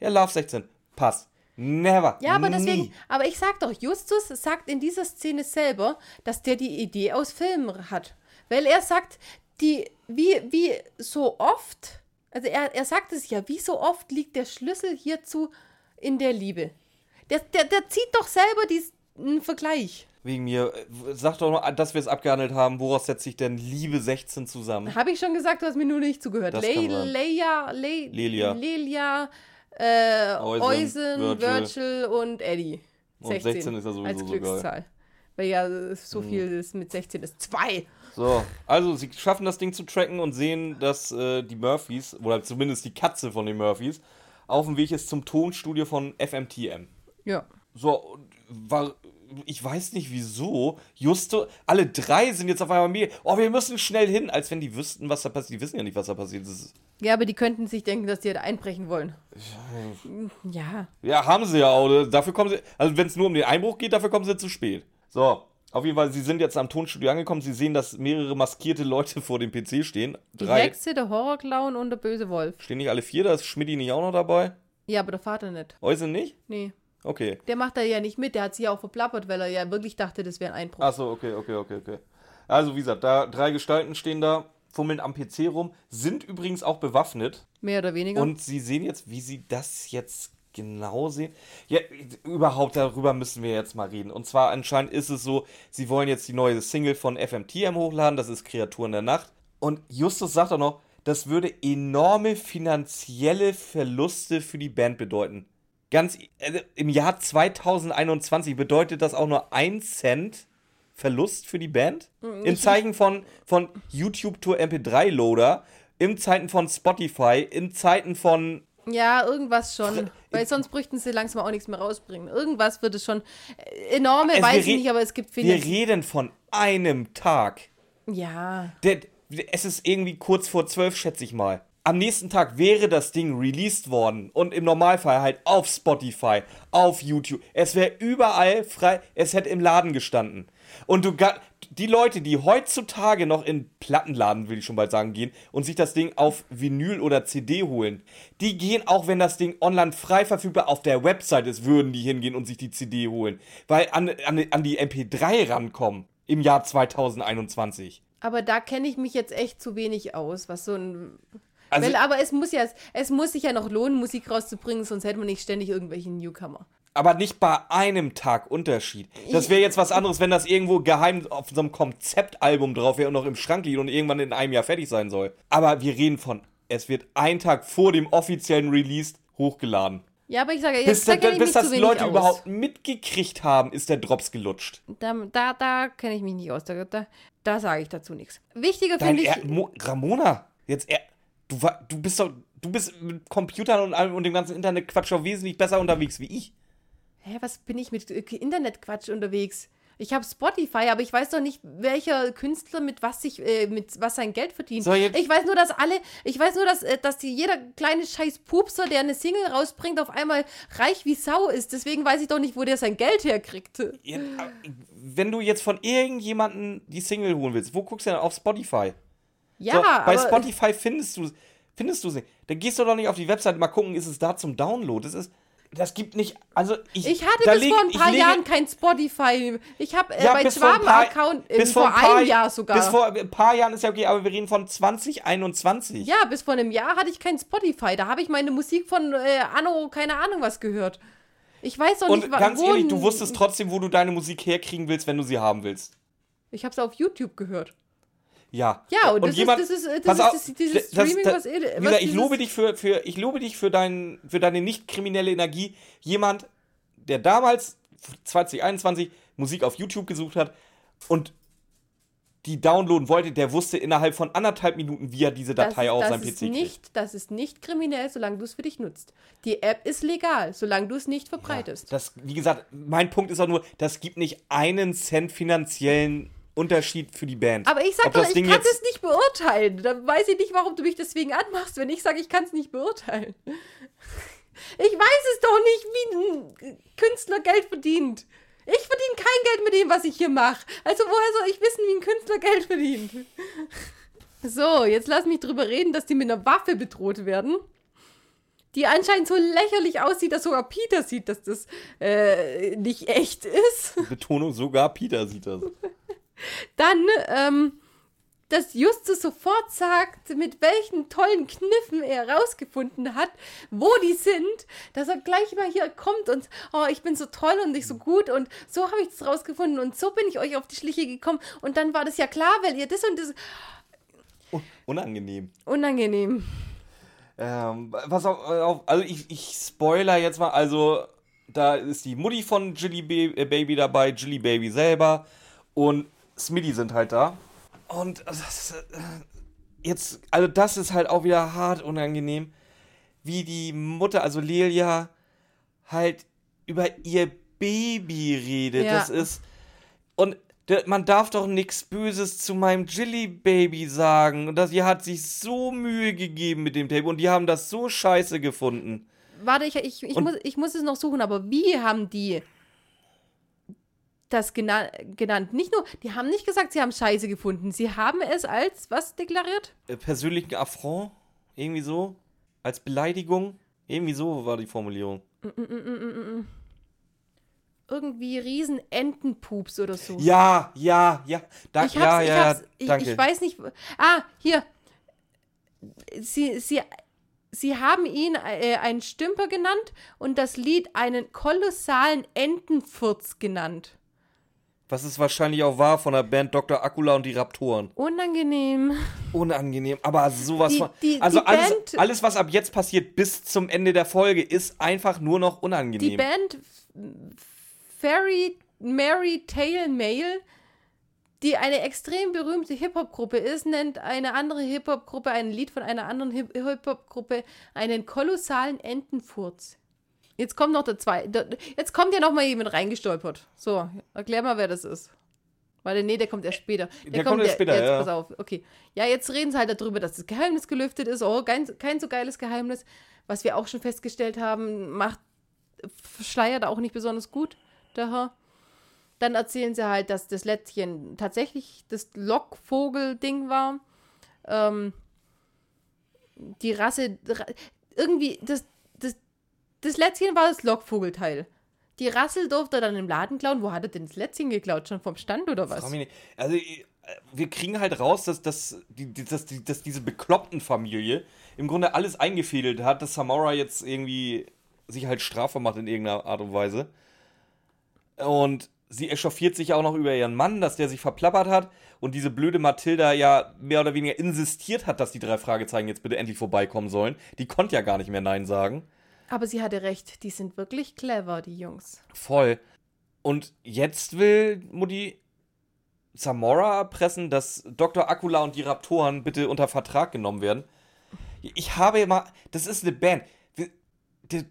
Ja, Love 16. Passt. Never. Ja, aber Nie. deswegen, aber ich sag doch, Justus sagt in dieser Szene selber, dass der die Idee aus Filmen hat. Weil er sagt, die, wie, wie so oft, also er, er sagt es ja, wie so oft liegt der Schlüssel hierzu in der Liebe. Der, der, der zieht doch selber diesen Vergleich. Wegen mir. Sag doch noch, dass wir es abgehandelt haben. Woraus setzt sich denn Liebe 16 zusammen? Habe ich schon gesagt, du hast mir nur nicht zugehört. Das Le. Leia, Le Lelia. Lelia, äh, Eusen, Virgil. Virgil. und Eddie. Und 16 ist ja sowieso als so Glückszahl. Weil ja so viel ist mit 16 ist. Zwei. So, also sie schaffen das Ding zu tracken und sehen, dass äh, die Murphys, oder zumindest die Katze von den Murphys, auf dem Weg ist zum Tonstudio von FMTM. Ja. So, war, ich weiß nicht wieso, Justo, alle drei sind jetzt auf einmal mir, oh, wir müssen schnell hin, als wenn die wüssten, was da passiert. Die wissen ja nicht, was da passiert ist. Ja, aber die könnten sich denken, dass die da einbrechen wollen. Ja. Ja, haben sie ja auch. Dafür kommen sie, also wenn es nur um den Einbruch geht, dafür kommen sie zu spät. So, auf jeden Fall, sie sind jetzt am Tonstudio angekommen. Sie sehen, dass mehrere maskierte Leute vor dem PC stehen. Die Drei. Hexe, der Horrorclown und der böse Wolf. Stehen nicht alle vier, da ist Schmidti nicht auch noch dabei? Ja, aber der Vater nicht. Euse nicht? Nee. Okay. Der macht da ja nicht mit, der hat sich ja auch verplappert, weil er ja wirklich dachte, das wäre ein Einbruch. Achso, okay, okay, okay, okay. Also, wie gesagt, da drei Gestalten stehen da, fummeln am PC rum, sind übrigens auch bewaffnet. Mehr oder weniger. Und sie sehen jetzt, wie sie das jetzt genau sehen. Ja, überhaupt darüber müssen wir jetzt mal reden. Und zwar anscheinend ist es so, sie wollen jetzt die neue Single von FMTM hochladen, das ist Kreaturen der Nacht. Und Justus sagt auch noch, das würde enorme finanzielle Verluste für die Band bedeuten. Ganz äh, im Jahr 2021 bedeutet das auch nur ein Cent Verlust für die Band. In Zeichen von, von YouTube Tour MP3 Loader, in Zeiten von Spotify, in Zeiten von ja, irgendwas schon. Weil sonst bräuchten sie langsam auch nichts mehr rausbringen. Irgendwas wird es schon. Äh, Enorme, Also weiß wir ich nicht, aber es gibt Wir viele. reden von einem Tag. Ja. Der, es ist irgendwie kurz vor zwölf, schätze ich mal. Am nächsten Tag wäre das Ding released worden und im Normalfall halt auf Spotify, auf YouTube. Es wäre überall frei, es hätte im Laden gestanden. Und du die Leute, die heutzutage noch in Plattenladen, will ich schon bald sagen, gehen und sich das Ding auf Vinyl oder CD holen, die gehen auch, wenn das Ding online frei verfügbar auf der Website ist, würden die hingehen und sich die CD holen. Weil an, an, an die MP3 rankommen im Jahr 2021. Aber da kenne ich mich jetzt echt zu wenig aus, was so ein. Also- Weil, aber es muss ja, es muss sich ja noch lohnen, Musik rauszubringen, sonst hätte man nicht ständig irgendwelche Newcomer. Aber nicht bei einem Tag Unterschied. Das wäre jetzt was anderes, wenn das irgendwo geheim auf so einem Konzeptalbum drauf wäre und noch im Schrank liegt und irgendwann in einem Jahr fertig sein soll. Aber wir reden von, es wird ein Tag vor dem offiziellen Release hochgeladen. Ja, aber ich sage, Bis, jetzt da da, ich bis das Leute aus. überhaupt mitgekriegt haben, ist der Drops gelutscht. Da, da, da kenne ich mich nicht aus. Da, da, da sage ich dazu nichts. Wichtiger finde ich. er Mo Ramona, jetzt er du, du bist doch, du bist mit Computern und allem und dem ganzen Internetquatsch doch wesentlich besser unterwegs wie ich. Hä, was bin ich mit äh, Internetquatsch unterwegs? Ich habe Spotify, aber ich weiß doch nicht, welcher Künstler mit was sich äh, mit was sein Geld verdient. So, ich weiß nur, dass alle, ich weiß nur, dass, äh, dass die, jeder kleine scheiß Pupser, der eine Single rausbringt, auf einmal reich wie Sau ist. Deswegen weiß ich doch nicht, wo der sein Geld herkriegt. Aber Wenn du jetzt von irgendjemandem die Single holen willst, wo guckst du denn auf Spotify? Ja, so, bei Spotify findest du findest du sie. Dann gehst du doch nicht auf die Webseite mal gucken, ist es da zum Download. Das ist das gibt nicht, also ich ich hatte bis leg- vor ein paar Jahren kein Spotify. Ich habe äh, Ja, bei bis vor ein paar- Schwaben-Account äh, bis vor ein paar- einem Jahr sogar. Bis vor ein paar Jahren ist ja okay, aber wir reden von 2021. Ja, bis vor einem Jahr hatte ich kein Spotify. Da habe ich meine Musik von äh, Anno, keine Ahnung was gehört. Ich weiß doch Und nicht, wa- ganz ehrlich, du wusstest trotzdem, wo du deine Musik herkriegen willst, wenn du sie haben willst. Ich habe es auf YouTube gehört. Ja. Ja, und das ist- das ist, das ist auf, das- dieses das- Streaming, das- was ihr- wie was gesagt, ich lobe dich für, für, ich lobe dich für, dein, für deine nicht kriminelle Energie. Jemand, der damals, 2021, Musik auf YouTube gesucht hat und die downloaden wollte, der wusste innerhalb von anderthalb Minuten, wie er diese Datei das, auf seinem ist PC kriegt. nicht, Das ist nicht kriminell, solange du es für dich nutzt. Die App ist legal, solange du es nicht verbreitest. Das, wie gesagt, mein Punkt ist auch nur, das gibt nicht einen Cent finanziellen Unterschied für die Band. Aber ich sag doch, ich Ding kann es nicht beurteilen. Dann weiß ich nicht, warum du mich deswegen anmachst, wenn ich sage, ich kann es nicht beurteilen. Ich weiß es doch nicht, wie ein Künstler Geld verdient. Ich verdiene kein Geld mit dem, was ich hier mache. Also woher soll ich wissen, wie ein Künstler Geld verdient? So, jetzt lass mich drüber reden, dass die mit einer Waffe bedroht werden. Die anscheinend so lächerlich aussieht, dass sogar Peter sieht, dass das äh, nicht echt ist. Betonung, sogar Peter sieht das. Dann, ähm, dass Justus sofort sagt, mit welchen tollen Kniffen er herausgefunden hat, wo die sind, dass er gleich mal hier kommt und, oh, ich bin so toll und ich so gut und so habe ich es rausgefunden und so bin ich euch auf die Schliche gekommen und dann war das ja klar, weil ihr das und das Un- Unangenehm. unangenehm. Ähm, was auf, auf also ich, ich spoiler jetzt mal, also da ist die Mutti von Jilly äh, Baby dabei, Jilly Baby selber und Smitty sind halt da. Und das, äh, jetzt, also das ist halt auch wieder hart unangenehm, wie die Mutter, also Lelia, halt über ihr Baby redet. Ja. Das ist. Und man darf doch nichts Böses zu meinem Jilly Baby sagen. Und das, die hat sich so Mühe gegeben mit dem Tape und die haben das so scheiße gefunden. Warte, ich, ich, ich, Und- muss, ich muss es noch suchen, aber wie haben die das gena genannt? Nicht nur, die haben nicht gesagt, sie haben Scheiße gefunden. Sie haben es als was deklariert? Äh, persönlichen Affront? Irgendwie so? Als Beleidigung? Irgendwie so war die Formulierung. Irgendwie riesen Entenpups oder so. Ja, ja, ja. Da, Ich ja, hab's, ich ja, ja, ich, ich weiß nicht. Ah, hier. Sie, sie, sie haben ihn äh, einen Stümper genannt und das Lied einen kolossalen Entenfurz genannt. Was es wahrscheinlich auch war von der Band Dr. Akula und die Raptoren. Unangenehm. Unangenehm, aber sowas Die- von. die- also die alles, Band- alles, was ab jetzt passiert bis zum Ende der Folge, ist einfach nur noch Die unangenehm. Band Fairy Mary Tail Mail, die eine extrem berühmte Hip-Hop-Gruppe ist, nennt eine andere Hip-Hop-Gruppe, ein Lied von einer anderen Hip- Hip-Hop-Gruppe, einen kolossalen Entenfurz. Jetzt kommt noch der zweite. Jetzt kommt ja noch mal jemand reingestolpert. So, erklär mal, wer das ist. Warte, nee, der kommt erst später. Der kommt erst später, jetzt, ja. Pass auf, okay. Ja, jetzt reden sie halt darüber, dass das Geheimnis gelüftet ist. Oh, kein, kein so geiles Geheimnis. Was wir auch schon festgestellt haben, macht verschleiert auch nicht besonders gut, der Herr. Dann erzählen sie halt, dass das Lätzchen tatsächlich das Lockvogel-Ding war. Ähm, die Rasse, ra- irgendwie, das, das, Lätzchen war das Lockvogelteil. Die Rassel durfte er dann im Laden klauen. Wo hat er denn das Lätzchen geklaut? Schon vom Stand oder was? Also, äh, wir kriegen halt raus, dass, dass, dass, dass diese bekloppten Familie im Grunde alles eingefädelt hat, dass Samara jetzt irgendwie sich halt strafbar macht in irgendeiner Art und Weise. Und sie echauffiert sich auch noch über ihren Mann, dass der sich verplappert hat und diese blöde Mathilda ja mehr oder weniger insistiert hat, dass die drei Fragezeichen jetzt bitte endlich vorbeikommen sollen. Die konnte ja gar nicht mehr Nein sagen. Aber sie hatte recht. Die sind wirklich clever, die Jungs. Voll. Und jetzt will Mutti Zamora erpressen, dass Dr. Akula und die Raptoren bitte unter Vertrag genommen werden. Ich habe immer, das ist eine Band. Die, die,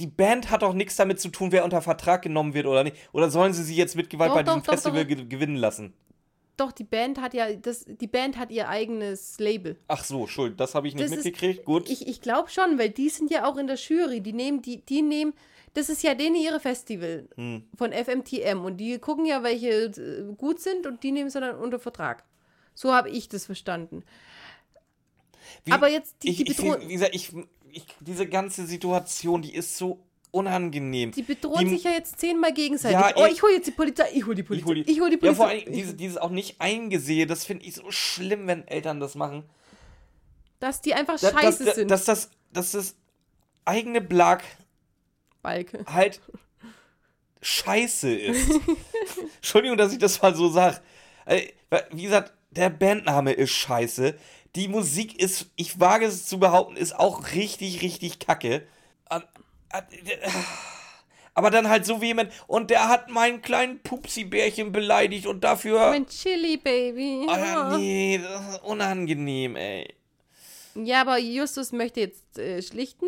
die Band hat doch nichts damit zu tun, wer unter Vertrag genommen wird oder nicht. Oder sollen sie sie jetzt mit Gewalt Doch, bei doch, diesem doch, Festival gewinnen lassen? Doch, die Band hat ja, das, die Band hat ihr eigenes Label. Ach so, Schuld, das habe ich nicht Das ist- mitgekriegt. Gut. Ich, ich glaube schon, weil die sind ja auch in der Jury. Die nehmen, die, die nehmen, das ist ja denen ihre Festival Hm. von FMTM und die gucken ja, welche äh, gut sind und die nehmen sie dann unter Vertrag. So habe ich das verstanden. Wie- aber jetzt die- ich, die gesagt, ich, ich, diese ganze Situation, die ist so unangenehm. Die bedrohen Die- sich ja jetzt zehnmal gegenseitig. Ja, oh, ich- ich hole jetzt die Polizei, ich hole die Polizei, hol die- ich hole die Ja, Polizei. vor allem diese, dieses auch nicht eingesehe, das finde ich so schlimm, wenn Eltern das machen. dass die einfach Da- scheiße dass, sind. Dass das, dass das eigene Blag Balke. halt scheiße ist. [laughs] Entschuldigung, dass ich das mal so sage. Wie gesagt, der Bandname ist scheiße. Die Musik ist, ich wage es zu behaupten, ist auch richtig, richtig kacke. An- Aber dann halt so vehement. Und der hat meinen kleinen Pupsi-Bärchen beleidigt und dafür. Mein Chili Baby. Ah, Ja. nee, das ist unangenehm, ey. Ja, aber Justus möchte jetzt äh, schlichten.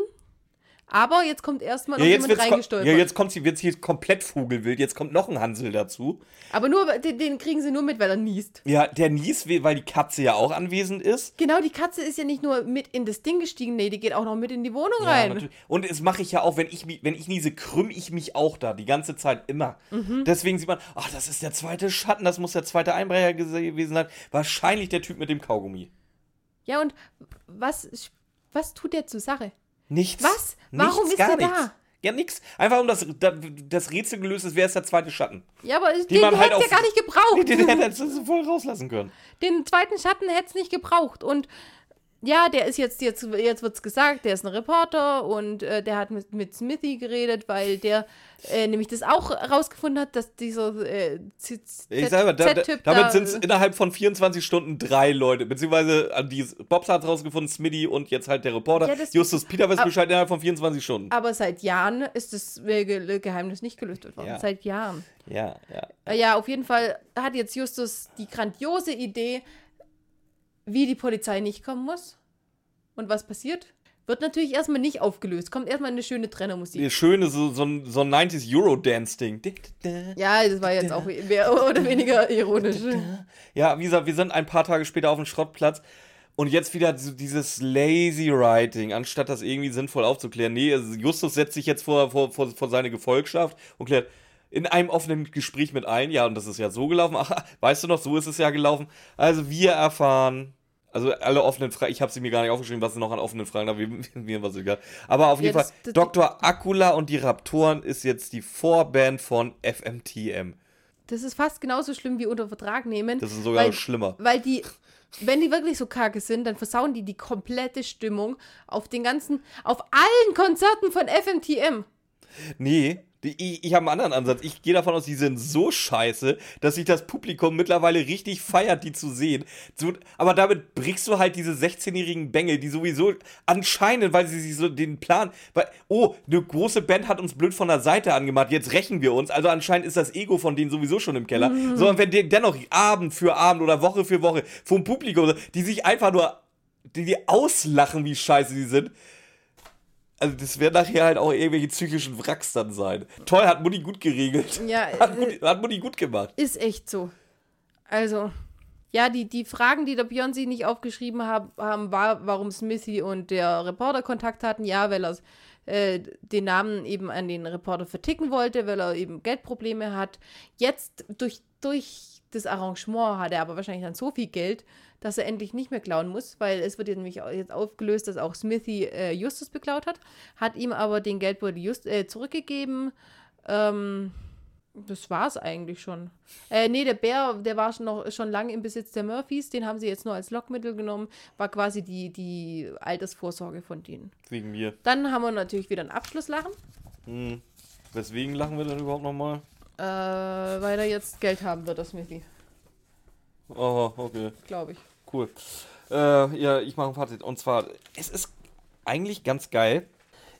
Aber jetzt kommt erstmal Ja, noch jetzt, jemand reingestolpert. ja, jetzt kommt sie wird's hier komplett vogelwild. Jetzt kommt noch ein Hansel dazu. aber nur, den, den kriegen sie nur mit, weil er niest. Ja, der niest, weil die Katze ja auch anwesend ist. Genau, die Katze ist ja nicht nur mit in das Ding gestiegen, nee, die geht auch noch mit in die Wohnung Ja, rein. natürlich. Und das mache ich ja auch, wenn ich, wenn ich niese, krümm ich mich auch da, die ganze Zeit immer. Mhm. Deswegen sieht man, ach, das ist der zweite Schatten, das muss der zweite Einbrecher gewesen sein. Wahrscheinlich der Typ mit dem Kaugummi. Ja, und was, was tut der zur Sache? Nichts. Was? Warum nichts, ist gar nichts. da? Ja, nix. Einfach um das, da- das Rätsel gelöst ist, wer ist der zweite Schatten? Ja, aber den man hätte halt er auf- gar nicht [laughs] gebraucht. Den hätte er voll rauslassen können. Den zweiten Schatten hätte es nicht gebraucht. Und ja, der ist jetzt, jetzt, jetzt wird es gesagt, der ist ein Reporter und äh, der hat mit, mit Smithy geredet, weil der äh, nämlich das auch rausgefunden hat, dass dieser äh, Z- Ich sag mal, da, da, damit da, sind es äh, innerhalb von 24 Stunden drei Leute. Beziehungsweise an die Bobs hat rausgefunden, Smitty und jetzt halt der Reporter. Ja, das- Justus Peter weiß Bescheid innerhalb von 24 Stunden. Aber seit Jahren ist das äh, Ge Geheimnis nicht gelüftet worden. Ja. Seit Jahren. Ja, ja. Äh, Ja, auf jeden Fall hat jetzt Justus die grandiose Idee, wie die Polizei nicht kommen muss. Und was passiert? Wird natürlich erstmal nicht aufgelöst. Kommt erstmal eine schöne Trennermusik. Die schöne, so, so, ein, so ein 90s Eurodance-Ding. Ja, das war jetzt auch mehr oder weniger ironisch. Ja, wie gesagt, wir sind ein paar Tage später auf dem Schrottplatz und jetzt wieder dieses lazy Writing, anstatt das irgendwie sinnvoll aufzuklären. Nee, also Justus setzt sich jetzt vor, vor, vor, vor seine Gefolgschaft und klärt in einem offenen Gespräch mit allen, ja, und das ist ja so gelaufen. Ach, weißt du noch, so ist es ja gelaufen. Also wir erfahren, also alle offenen Fragen, ich habe sie mir gar nicht aufgeschrieben, was sie noch an offenen Fragen haben, mir was egal. Aber auf jeden ja, das, Fall, das, Dr. Akula und die Raptoren ist jetzt die Vorband von FMTM. Das ist fast genauso schlimm wie unter Vertrag nehmen. Das ist sogar weil, schlimmer. Weil die, wenn die wirklich so kacke sind, dann versauen die die komplette Stimmung auf den ganzen, auf allen Konzerten von FMTM. Nee, ich, ich habe einen anderen Ansatz. Ich gehe davon aus, die sind so scheiße, dass sich das Publikum mittlerweile richtig feiert, die zu sehen. So, aber damit brichst du halt diese 16-jährigen Bengel, die sowieso anscheinend, weil sie sich so den Plan, weil, oh, eine große Band hat uns blöd von der Seite angemacht, jetzt rächen wir uns. Also anscheinend ist das Ego von denen sowieso schon im Keller. Mhm. Sondern wenn die dennoch Abend für Abend oder Woche für Woche vom Publikum, die sich einfach nur, die, die auslachen, wie scheiße sie sind also das werden nachher halt auch irgendwelche psychischen Wracks dann sein. Toll, hat Mutti gut geregelt. Ja, [laughs] hat, Mutti, äh, hat Mutti gut gemacht. Ist echt so. Also, ja, die, die Fragen, die der Beyoncé nicht aufgeschrieben hab, haben, war, warum Smithy und der Reporter Kontakt hatten. Ja, weil er äh, den Namen eben an den Reporter verticken wollte, weil er eben Geldprobleme hat. Jetzt durch, durch das Arrangement hat er aber wahrscheinlich dann so viel Geld, dass er endlich nicht mehr klauen muss, weil es wird nämlich jetzt aufgelöst, dass auch Smithy äh, Justus beklaut hat, hat ihm aber den Geldbeutel just, äh, zurückgegeben. Ähm, das war's eigentlich schon. Äh, nee, der Bär, der war schon noch schon lange im Besitz der Murphys, den haben sie jetzt nur als Lockmittel genommen, war quasi die, die Altersvorsorge von denen. Wegen mir. Dann haben wir natürlich wieder ein Abschlusslachen. Hm. Weswegen lachen wir denn überhaupt nochmal? Äh, weil er jetzt Geld haben wird, das Smithy. Aha, okay. Glaube ich. Cool. Äh, ja, ich mache ein Fazit. Und zwar, es ist eigentlich ganz geil.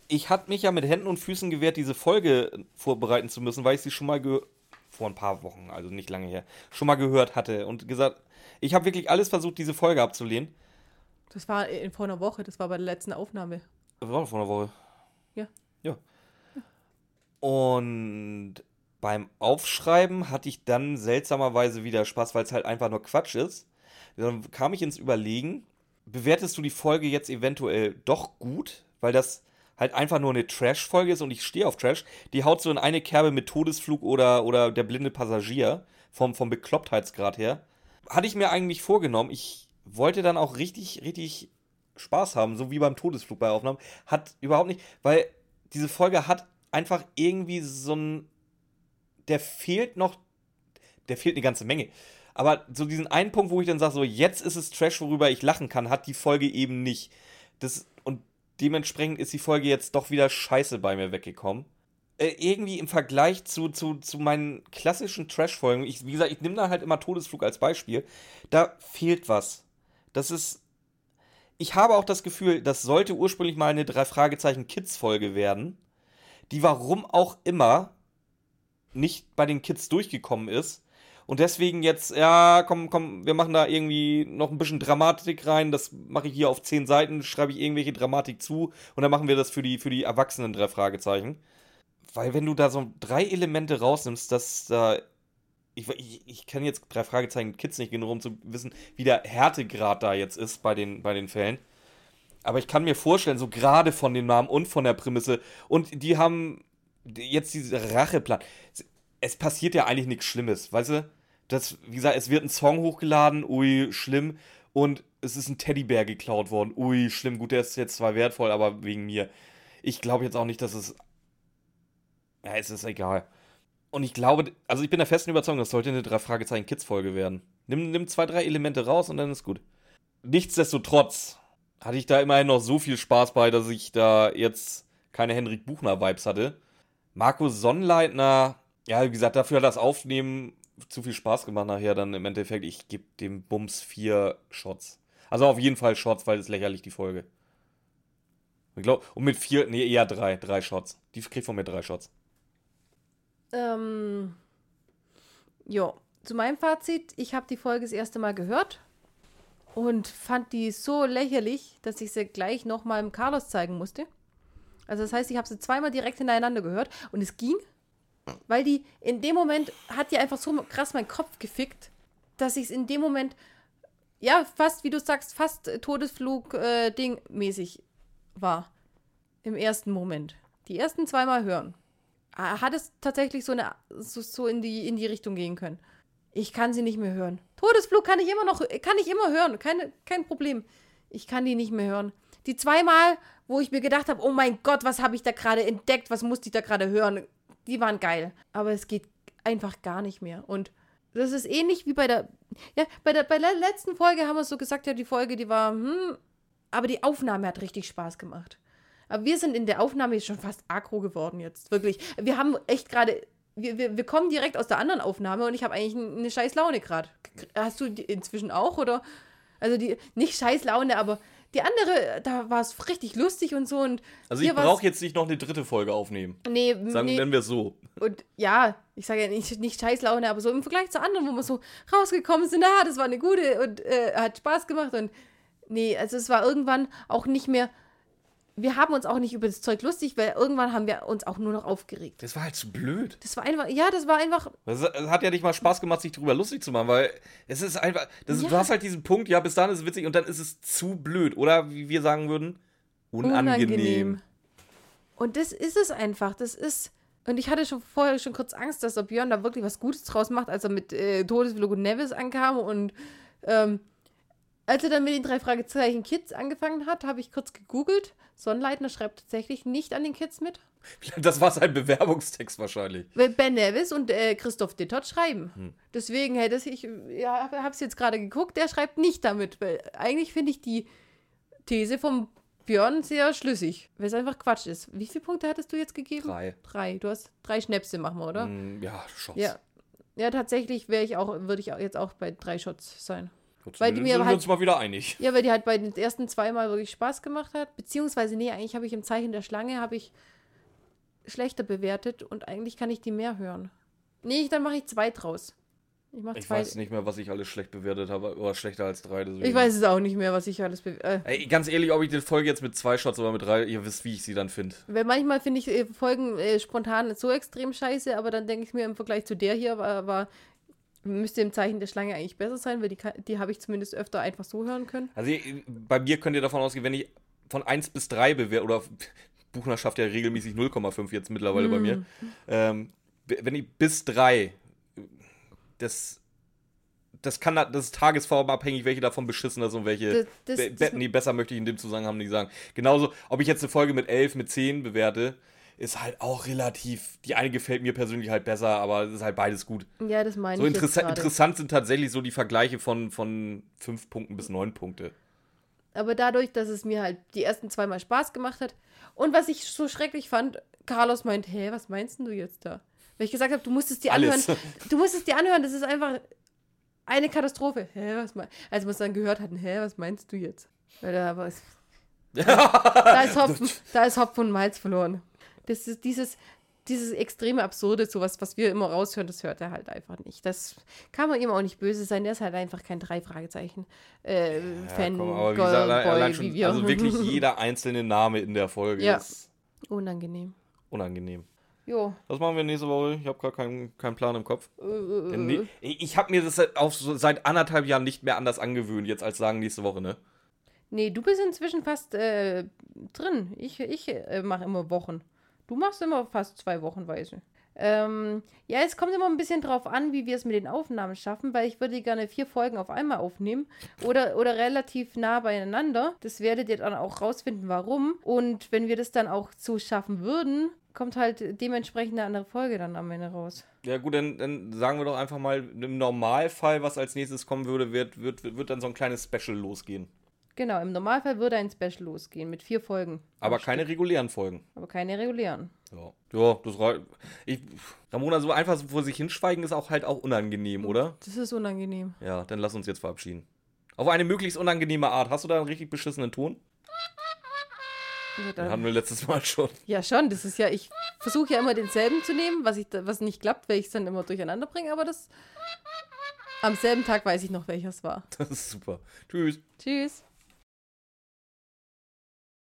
Ich hatte mich ja mit Händen und Füßen gewehrt, diese Folge vorbereiten zu müssen, weil ich sie schon mal vor ein paar Wochen, also nicht lange her, schon mal gehört hatte und gesagt, ich habe wirklich alles versucht, diese Folge abzulehnen. Das war in, vor einer Woche, das war bei der letzten Aufnahme. Das war vor einer Woche. Ja. Ja. Und beim Aufschreiben hatte ich dann seltsamerweise wieder Spaß, weil es halt einfach nur Quatsch ist. Dann kam ich ins Überlegen, bewertest du die Folge jetzt eventuell doch gut, weil das halt einfach nur eine Trash-Folge ist und ich stehe auf Trash. Die haut so in eine Kerbe mit Todesflug oder, oder der blinde Passagier vom, vom Beklopptheitsgrad her. Hatte ich mir eigentlich vorgenommen. Ich wollte dann auch richtig, richtig Spaß haben, so wie beim Todesflug bei Aufnahmen. Hat überhaupt nicht, weil diese Folge hat einfach irgendwie so ein der fehlt noch, der fehlt eine ganze Menge. Aber so diesen einen Punkt, wo ich dann sage, so jetzt ist es Trash, worüber ich lachen kann, hat die Folge eben nicht. Das, und dementsprechend ist die Folge jetzt doch wieder scheiße bei mir weggekommen. Äh, irgendwie im Vergleich zu, zu, zu meinen klassischen Trash-Folgen, wie gesagt, ich nehme da halt immer Todesflug als Beispiel, da fehlt was. Das ist. Ich habe auch das Gefühl, das sollte ursprünglich mal eine drei Fragezeichen Kids-Folge werden, die warum auch immer nicht bei den Kids durchgekommen ist. Und deswegen jetzt, ja, komm, komm, wir machen da irgendwie noch ein bisschen Dramatik rein. Das mache ich hier auf zehn Seiten, schreibe ich irgendwelche Dramatik zu und dann machen wir das für die, für die Erwachsenen drei Fragezeichen. Weil wenn du da so drei Elemente rausnimmst, dass da. ich, ich, ich kenne jetzt drei Fragezeichen Kids nicht genug, um zu wissen, wie der Härtegrad da jetzt ist bei den, bei den Fällen. Aber ich kann mir vorstellen, so gerade von den Namen und von der Prämisse. Und die haben jetzt dieser Racheplan. Es passiert ja eigentlich nichts Schlimmes, weißt du? Das, wie gesagt, es wird ein Song hochgeladen, ui, schlimm. Und es ist ein Teddybär geklaut worden, ui, schlimm. Gut, der ist jetzt zwar wertvoll, aber wegen mir. Ich glaube jetzt auch nicht, dass es. Ja, es ist egal. Und ich glaube, also ich bin der festen Überzeugung, das sollte eine drei Fragezeichen Kids Folge werden. Nimm, nimm zwei, drei Elemente raus und dann ist gut. Nichtsdestotrotz hatte ich da immerhin noch so viel Spaß bei, dass ich da jetzt keine Henrik Buchner Vibes hatte. Markus Sonnleitner, ja, wie gesagt, dafür hat das Aufnehmen zu viel Spaß gemacht nachher dann im Endeffekt. Ich gebe dem Bums vier Shots. Also auf jeden Fall Shots, weil es lächerlich die Folge. Ich glaube, und mit vier, nee, eher drei, drei Shots. Die kriegt von mir drei Shots. Ähm, ja, zu meinem Fazit, ich habe die Folge das erste Mal gehört und fand die so lächerlich, dass ich sie gleich nochmal im Carlos zeigen musste. Also das heißt, ich habe sie zweimal direkt hintereinander gehört und es ging, weil die in dem Moment hat die einfach so krass meinen Kopf gefickt, dass ich es in dem Moment, ja, fast, wie du sagst, fast Todesflug-Ding mäßig war. Im ersten Moment. Die ersten zweimal hören. Hat es tatsächlich so, eine, so, so in, die, in die Richtung gehen können. Ich kann sie nicht mehr hören. Todesflug kann ich immer noch, kann ich immer hören. Keine, kein Problem. Ich kann die nicht mehr hören. Die zweimal, wo ich mir gedacht habe, oh mein Gott, was habe ich da gerade entdeckt, was musste ich da gerade hören, die waren geil. Aber es geht einfach gar nicht mehr. Und das ist ähnlich wie bei der, ja, bei der, bei der letzten Folge haben wir so gesagt, ja, die Folge, die war, hm, aber die Aufnahme hat richtig Spaß gemacht. Aber wir sind in der Aufnahme schon fast aggro geworden jetzt, wirklich. Wir haben echt gerade, wir, wir, wir kommen direkt aus der anderen Aufnahme und ich habe eigentlich eine scheiß Laune gerade. Hast du die inzwischen auch, oder? Also die, nicht scheiß Laune, aber die andere, da war es richtig lustig und so. Und Also ich brauche jetzt nicht noch eine dritte Folge aufnehmen. Nee, Sagen, nee. nennen wir es so. Und ja, ich sage ja nicht, nicht Scheißlaune, aber so im Vergleich zu anderen, wo wir so rausgekommen sind, ah, das war eine gute und äh, hat Spaß gemacht. Und nee, also es war irgendwann auch nicht mehr. Wir haben uns auch nicht über das Zeug lustig, weil irgendwann haben wir uns auch nur noch aufgeregt. Das war halt zu blöd. Das war einfach, ja, das war einfach, Das hat ja nicht mal Spaß gemacht, sich drüber lustig zu machen, weil es ist einfach, das ist, Ja. du hast halt diesen Punkt, ja, bis dahin ist es witzig und dann ist es zu blöd. Oder wie wir sagen würden, unangenehm. Und das ist es einfach. Das ist. Und ich hatte schon vorher schon kurz Angst, dass der Björn da wirklich was Gutes draus macht, als er mit äh, Todesflug und Nevis ankam. Und ähm, als er dann mit den drei Fragezeichen Kids angefangen hat, habe ich kurz gegoogelt. Sonnleitner schreibt tatsächlich nicht an den Kids mit. [laughs] Das war sein Bewerbungstext wahrscheinlich. Weil Ben Nevis und äh, Christoph Dittert schreiben. Hm. Deswegen hätte ich, ja, habe es jetzt gerade geguckt, der schreibt nicht damit. Weil eigentlich finde ich die These vom Björn sehr schlüssig, weil es einfach Quatsch ist. Wie viele Punkte hattest du jetzt gegeben? Drei. Drei. Du hast drei Schnäpse, machen wir, oder? Mm, Ja, Shots. Ja. Ja, tatsächlich wäre ich auch, würde ich jetzt auch bei drei Shots sein. Gut, Weil die mir sind wir halt- uns mal wieder einig. [laughs] Ja, weil die halt bei den ersten zweimal wirklich Spaß gemacht hat. Beziehungsweise, nee, eigentlich habe ich im Zeichen der Schlange habe ich schlechter bewertet und eigentlich kann ich die mehr hören. Nee, dann mache ich zwei draus. Ich mache Ich zwei. weiß nicht mehr, was ich alles schlecht bewertet habe, oder schlechter als drei. Deswegen. Ich weiß es auch nicht mehr, was ich alles bewertet. Äh, ganz ehrlich, ob ich die Folge jetzt mit zwei Shots oder mit drei, ihr wisst, wie ich sie dann finde. weil manchmal finde ich äh, Folgen äh, spontan so extrem scheiße, aber dann denke ich mir im Vergleich zu der hier war, war müsste im Zeichen der Schlange eigentlich besser sein, weil die, die habe ich zumindest öfter einfach so hören können. Also bei mir könnt ihr davon ausgehen, wenn ich von 1 bis 3 bewerte, oder [laughs] Buchner schafft ja regelmäßig 0,5 jetzt mittlerweile bei mir. Ähm, wenn ich bis 3, das, das kann, das ist tagesformabhängig, welche davon beschissen ist und welche, Das- das- be, das- be, nee, besser möchte ich in dem Zusammenhang nicht sagen. Genauso, ob ich jetzt eine Folge mit 11, mit 10 bewerte, ist halt auch relativ, die eine gefällt mir persönlich halt besser, aber es ist halt beides gut. Ja, das meine So ich. gerade. interessant sind tatsächlich so die Vergleiche von, von 5 Punkten bis 9 Punkte. Aber dadurch, dass es mir halt die ersten zweimal Spaß gemacht hat und was ich so schrecklich fand, Carlos meint, hä, was meinst du jetzt da? Weil ich gesagt habe, du musst es dir Alles. anhören. Du musst es dir anhören, das ist einfach eine Katastrophe. Hä, was mein Als wir es dann gehört hatten, hä, was meinst du jetzt? Weil da, war es, [laughs] da, ist Hopfen, [laughs] da ist Hopfen und Malz verloren. Das ist dieses, dieses extreme Absurde, sowas, was wir immer raushören, das hört er halt einfach nicht. Das kann man ihm auch nicht böse sein. Der ist halt einfach kein drei Fragezeichen äh, Fan, komm, aber wie gesagt, allein, Boy, allein wie schon, wir. also wirklich [laughs] jeder einzelne Name in der Folge Ja. ist Unangenehm. unangenehm. Jo. Was machen wir nächste Woche? Ich habe gar keinen, keinen Plan im Kopf. Äh, äh, Nee, ich habe mir das seit- auch seit anderthalb Jahren nicht mehr anders angewöhnt, jetzt als sagen nächste Woche, ne? Nee, du bist inzwischen fast äh, drin. Ich, ich äh, mache immer Wochen. Du machst immer fast zwei Wochenweise. Ähm, ja, es kommt immer ein bisschen drauf an, wie wir es mit den Aufnahmen schaffen, weil ich würde gerne vier Folgen auf einmal aufnehmen oder, oder relativ nah beieinander. Das werdet ihr dann auch rausfinden, warum. Und wenn wir das dann auch so schaffen würden, kommt halt dementsprechend eine andere Folge dann am Ende raus. Ja gut, dann, dann sagen wir doch einfach mal, im Normalfall, was als nächstes kommen würde, wird, wird, wird, wird dann so ein kleines Special losgehen. Genau, im Normalfall würde ein Special losgehen mit vier Folgen. Aber keine regulären Folgen. Stück, aber keine regulären. Ja, ja das reicht. Ich, Ramona, so einfach vor sich hinschweigen ist auch halt auch unangenehm, oder? Das ist unangenehm. Ja, dann lass uns jetzt verabschieden. Auf eine möglichst unangenehme Art. Hast du da einen richtig beschissenen Ton? Ja, Den da- hatten wir letztes Mal schon. Ja, schon. Das ist ja, ich versuche ja immer denselben zu nehmen, was, ich, was nicht klappt, weil ich es dann immer durcheinander bringe, aber das. Am selben Tag weiß ich noch, welches war. [laughs] Das ist super. Tschüss. Tschüss.